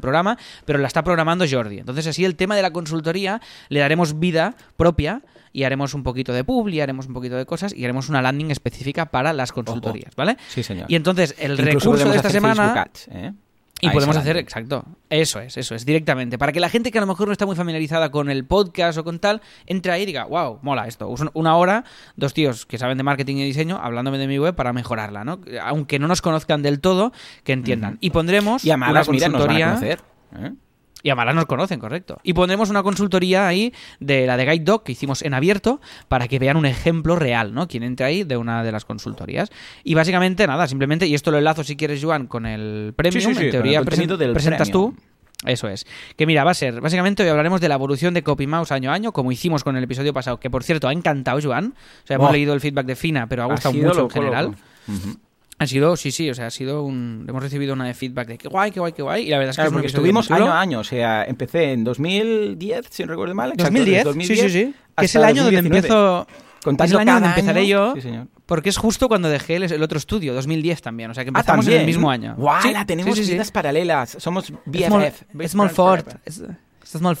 programa, pero la está programando Jordi. Entonces, así el tema de la consultoría le daremos vida propia y haremos un poquito de publi, haremos un poquito de cosas y haremos una landing específica para las consultorías, ¿vale? Sí, señor. Y entonces el recurso de esta semana... ¿eh? Y podemos hacer, exacto, eso es, eso es, directamente. Para que la gente que a lo mejor no está muy familiarizada con el podcast o con tal, entre ahí y diga, wow, mola esto. Una hora, dos tíos que saben de marketing y diseño hablándome de mi web para mejorarla, ¿no? Aunque no nos conozcan del todo, que entiendan. Y pondremos y a una consultoría. ¿eh? Y a Malas nos conocen, correcto. Y pondremos una consultoría ahí de la de Guide Dog que hicimos en abierto para que vean un ejemplo real, ¿no? Quien entre ahí de una de las consultorías. Y básicamente, nada, simplemente, y esto lo enlazo si quieres, Joan, con el premium. en teoría, presentas tú. Eso es. Que mira, va a ser, básicamente hoy hablaremos de la evolución de CopyMouse año a año, como hicimos con el episodio pasado, que por cierto ha encantado, Joan. O sea, hemos oh. leído el feedback de Fina, pero ha gustado mucho en general. Ha sido, sí, sí, o sea, ha sido un... Hemos recibido una de feedback de que guay, qué guay, qué guay. Y la verdad es que porque estuvimos año a año. O sea, empecé en 2010, si no recuerdo mal. Exacto, 2010, 2010, sí, sí, sí. Que es el año donde empiezo... es el año donde empezaré yo. Sí, señor. Porque es justo cuando dejé el, otro estudio, 2010 también. O sea, que ah, empezamos en el mismo año. ¡Guau! la tenemos vidas paralelas. Somos BFF. Small, Ford. Small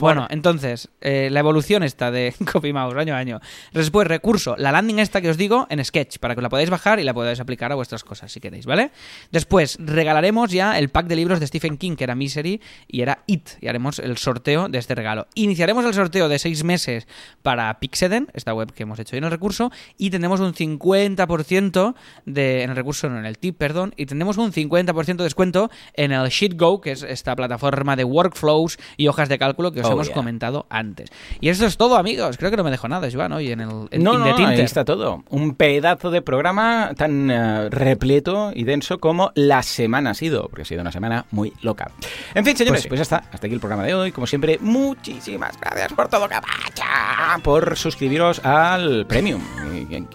Bueno, entonces, eh, la evolución esta de CopyMouse año a año. Después, recurso, la landing esta que os digo en Sketch, para que la podáis bajar y la podáis aplicar a vuestras cosas si queréis, ¿vale? Después, regalaremos ya el pack de libros de Stephen King, que era Misery y era It, y haremos el sorteo de este regalo. Iniciaremos el sorteo de seis meses para Pixeden, esta web que hemos hecho en el recurso, y tendremos un 50% de, en el recurso, no, en el tip, perdón, y tendremos un 50% de descuento en el SheetGo, que es esta plataforma de workflows y hojas de cálculo que os oh, hemos comentado antes. Y eso es todo, amigos. Creo que no me dejo nada, Joan, hoy en el No, no, ahí está todo. Un pedazo de programa tan uh, repleto y denso como la semana ha sido, porque ha sido una semana muy loca. En fin, señores, pues, pues ya está. Hasta aquí el programa de hoy. Como siempre, muchísimas gracias por todo, capacha, por suscribiros al Premium.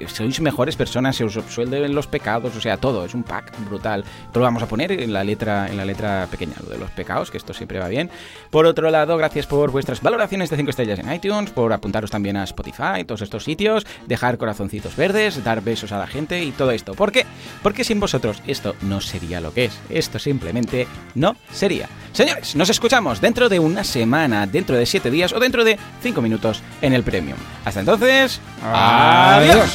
sois mejores personas, se os absuelven los pecados, o sea, todo, es un pack brutal. Todo lo vamos a poner en la letra en la letra pequeña, lo de los pecados, que esto siempre va bien. Por otro lado, gracias por vuestras valoraciones de 5 estrellas en iTunes, por apuntaros también a Spotify, todos estos sitios, dejar corazoncitos verdes, dar besos a la gente y todo esto. ¿Por qué? Porque sin vosotros esto no sería lo que es. Esto simplemente no sería. Señores, nos escuchamos dentro de una semana, dentro de 7 días o dentro de 5 minutos en el Premium. Hasta entonces, adiós.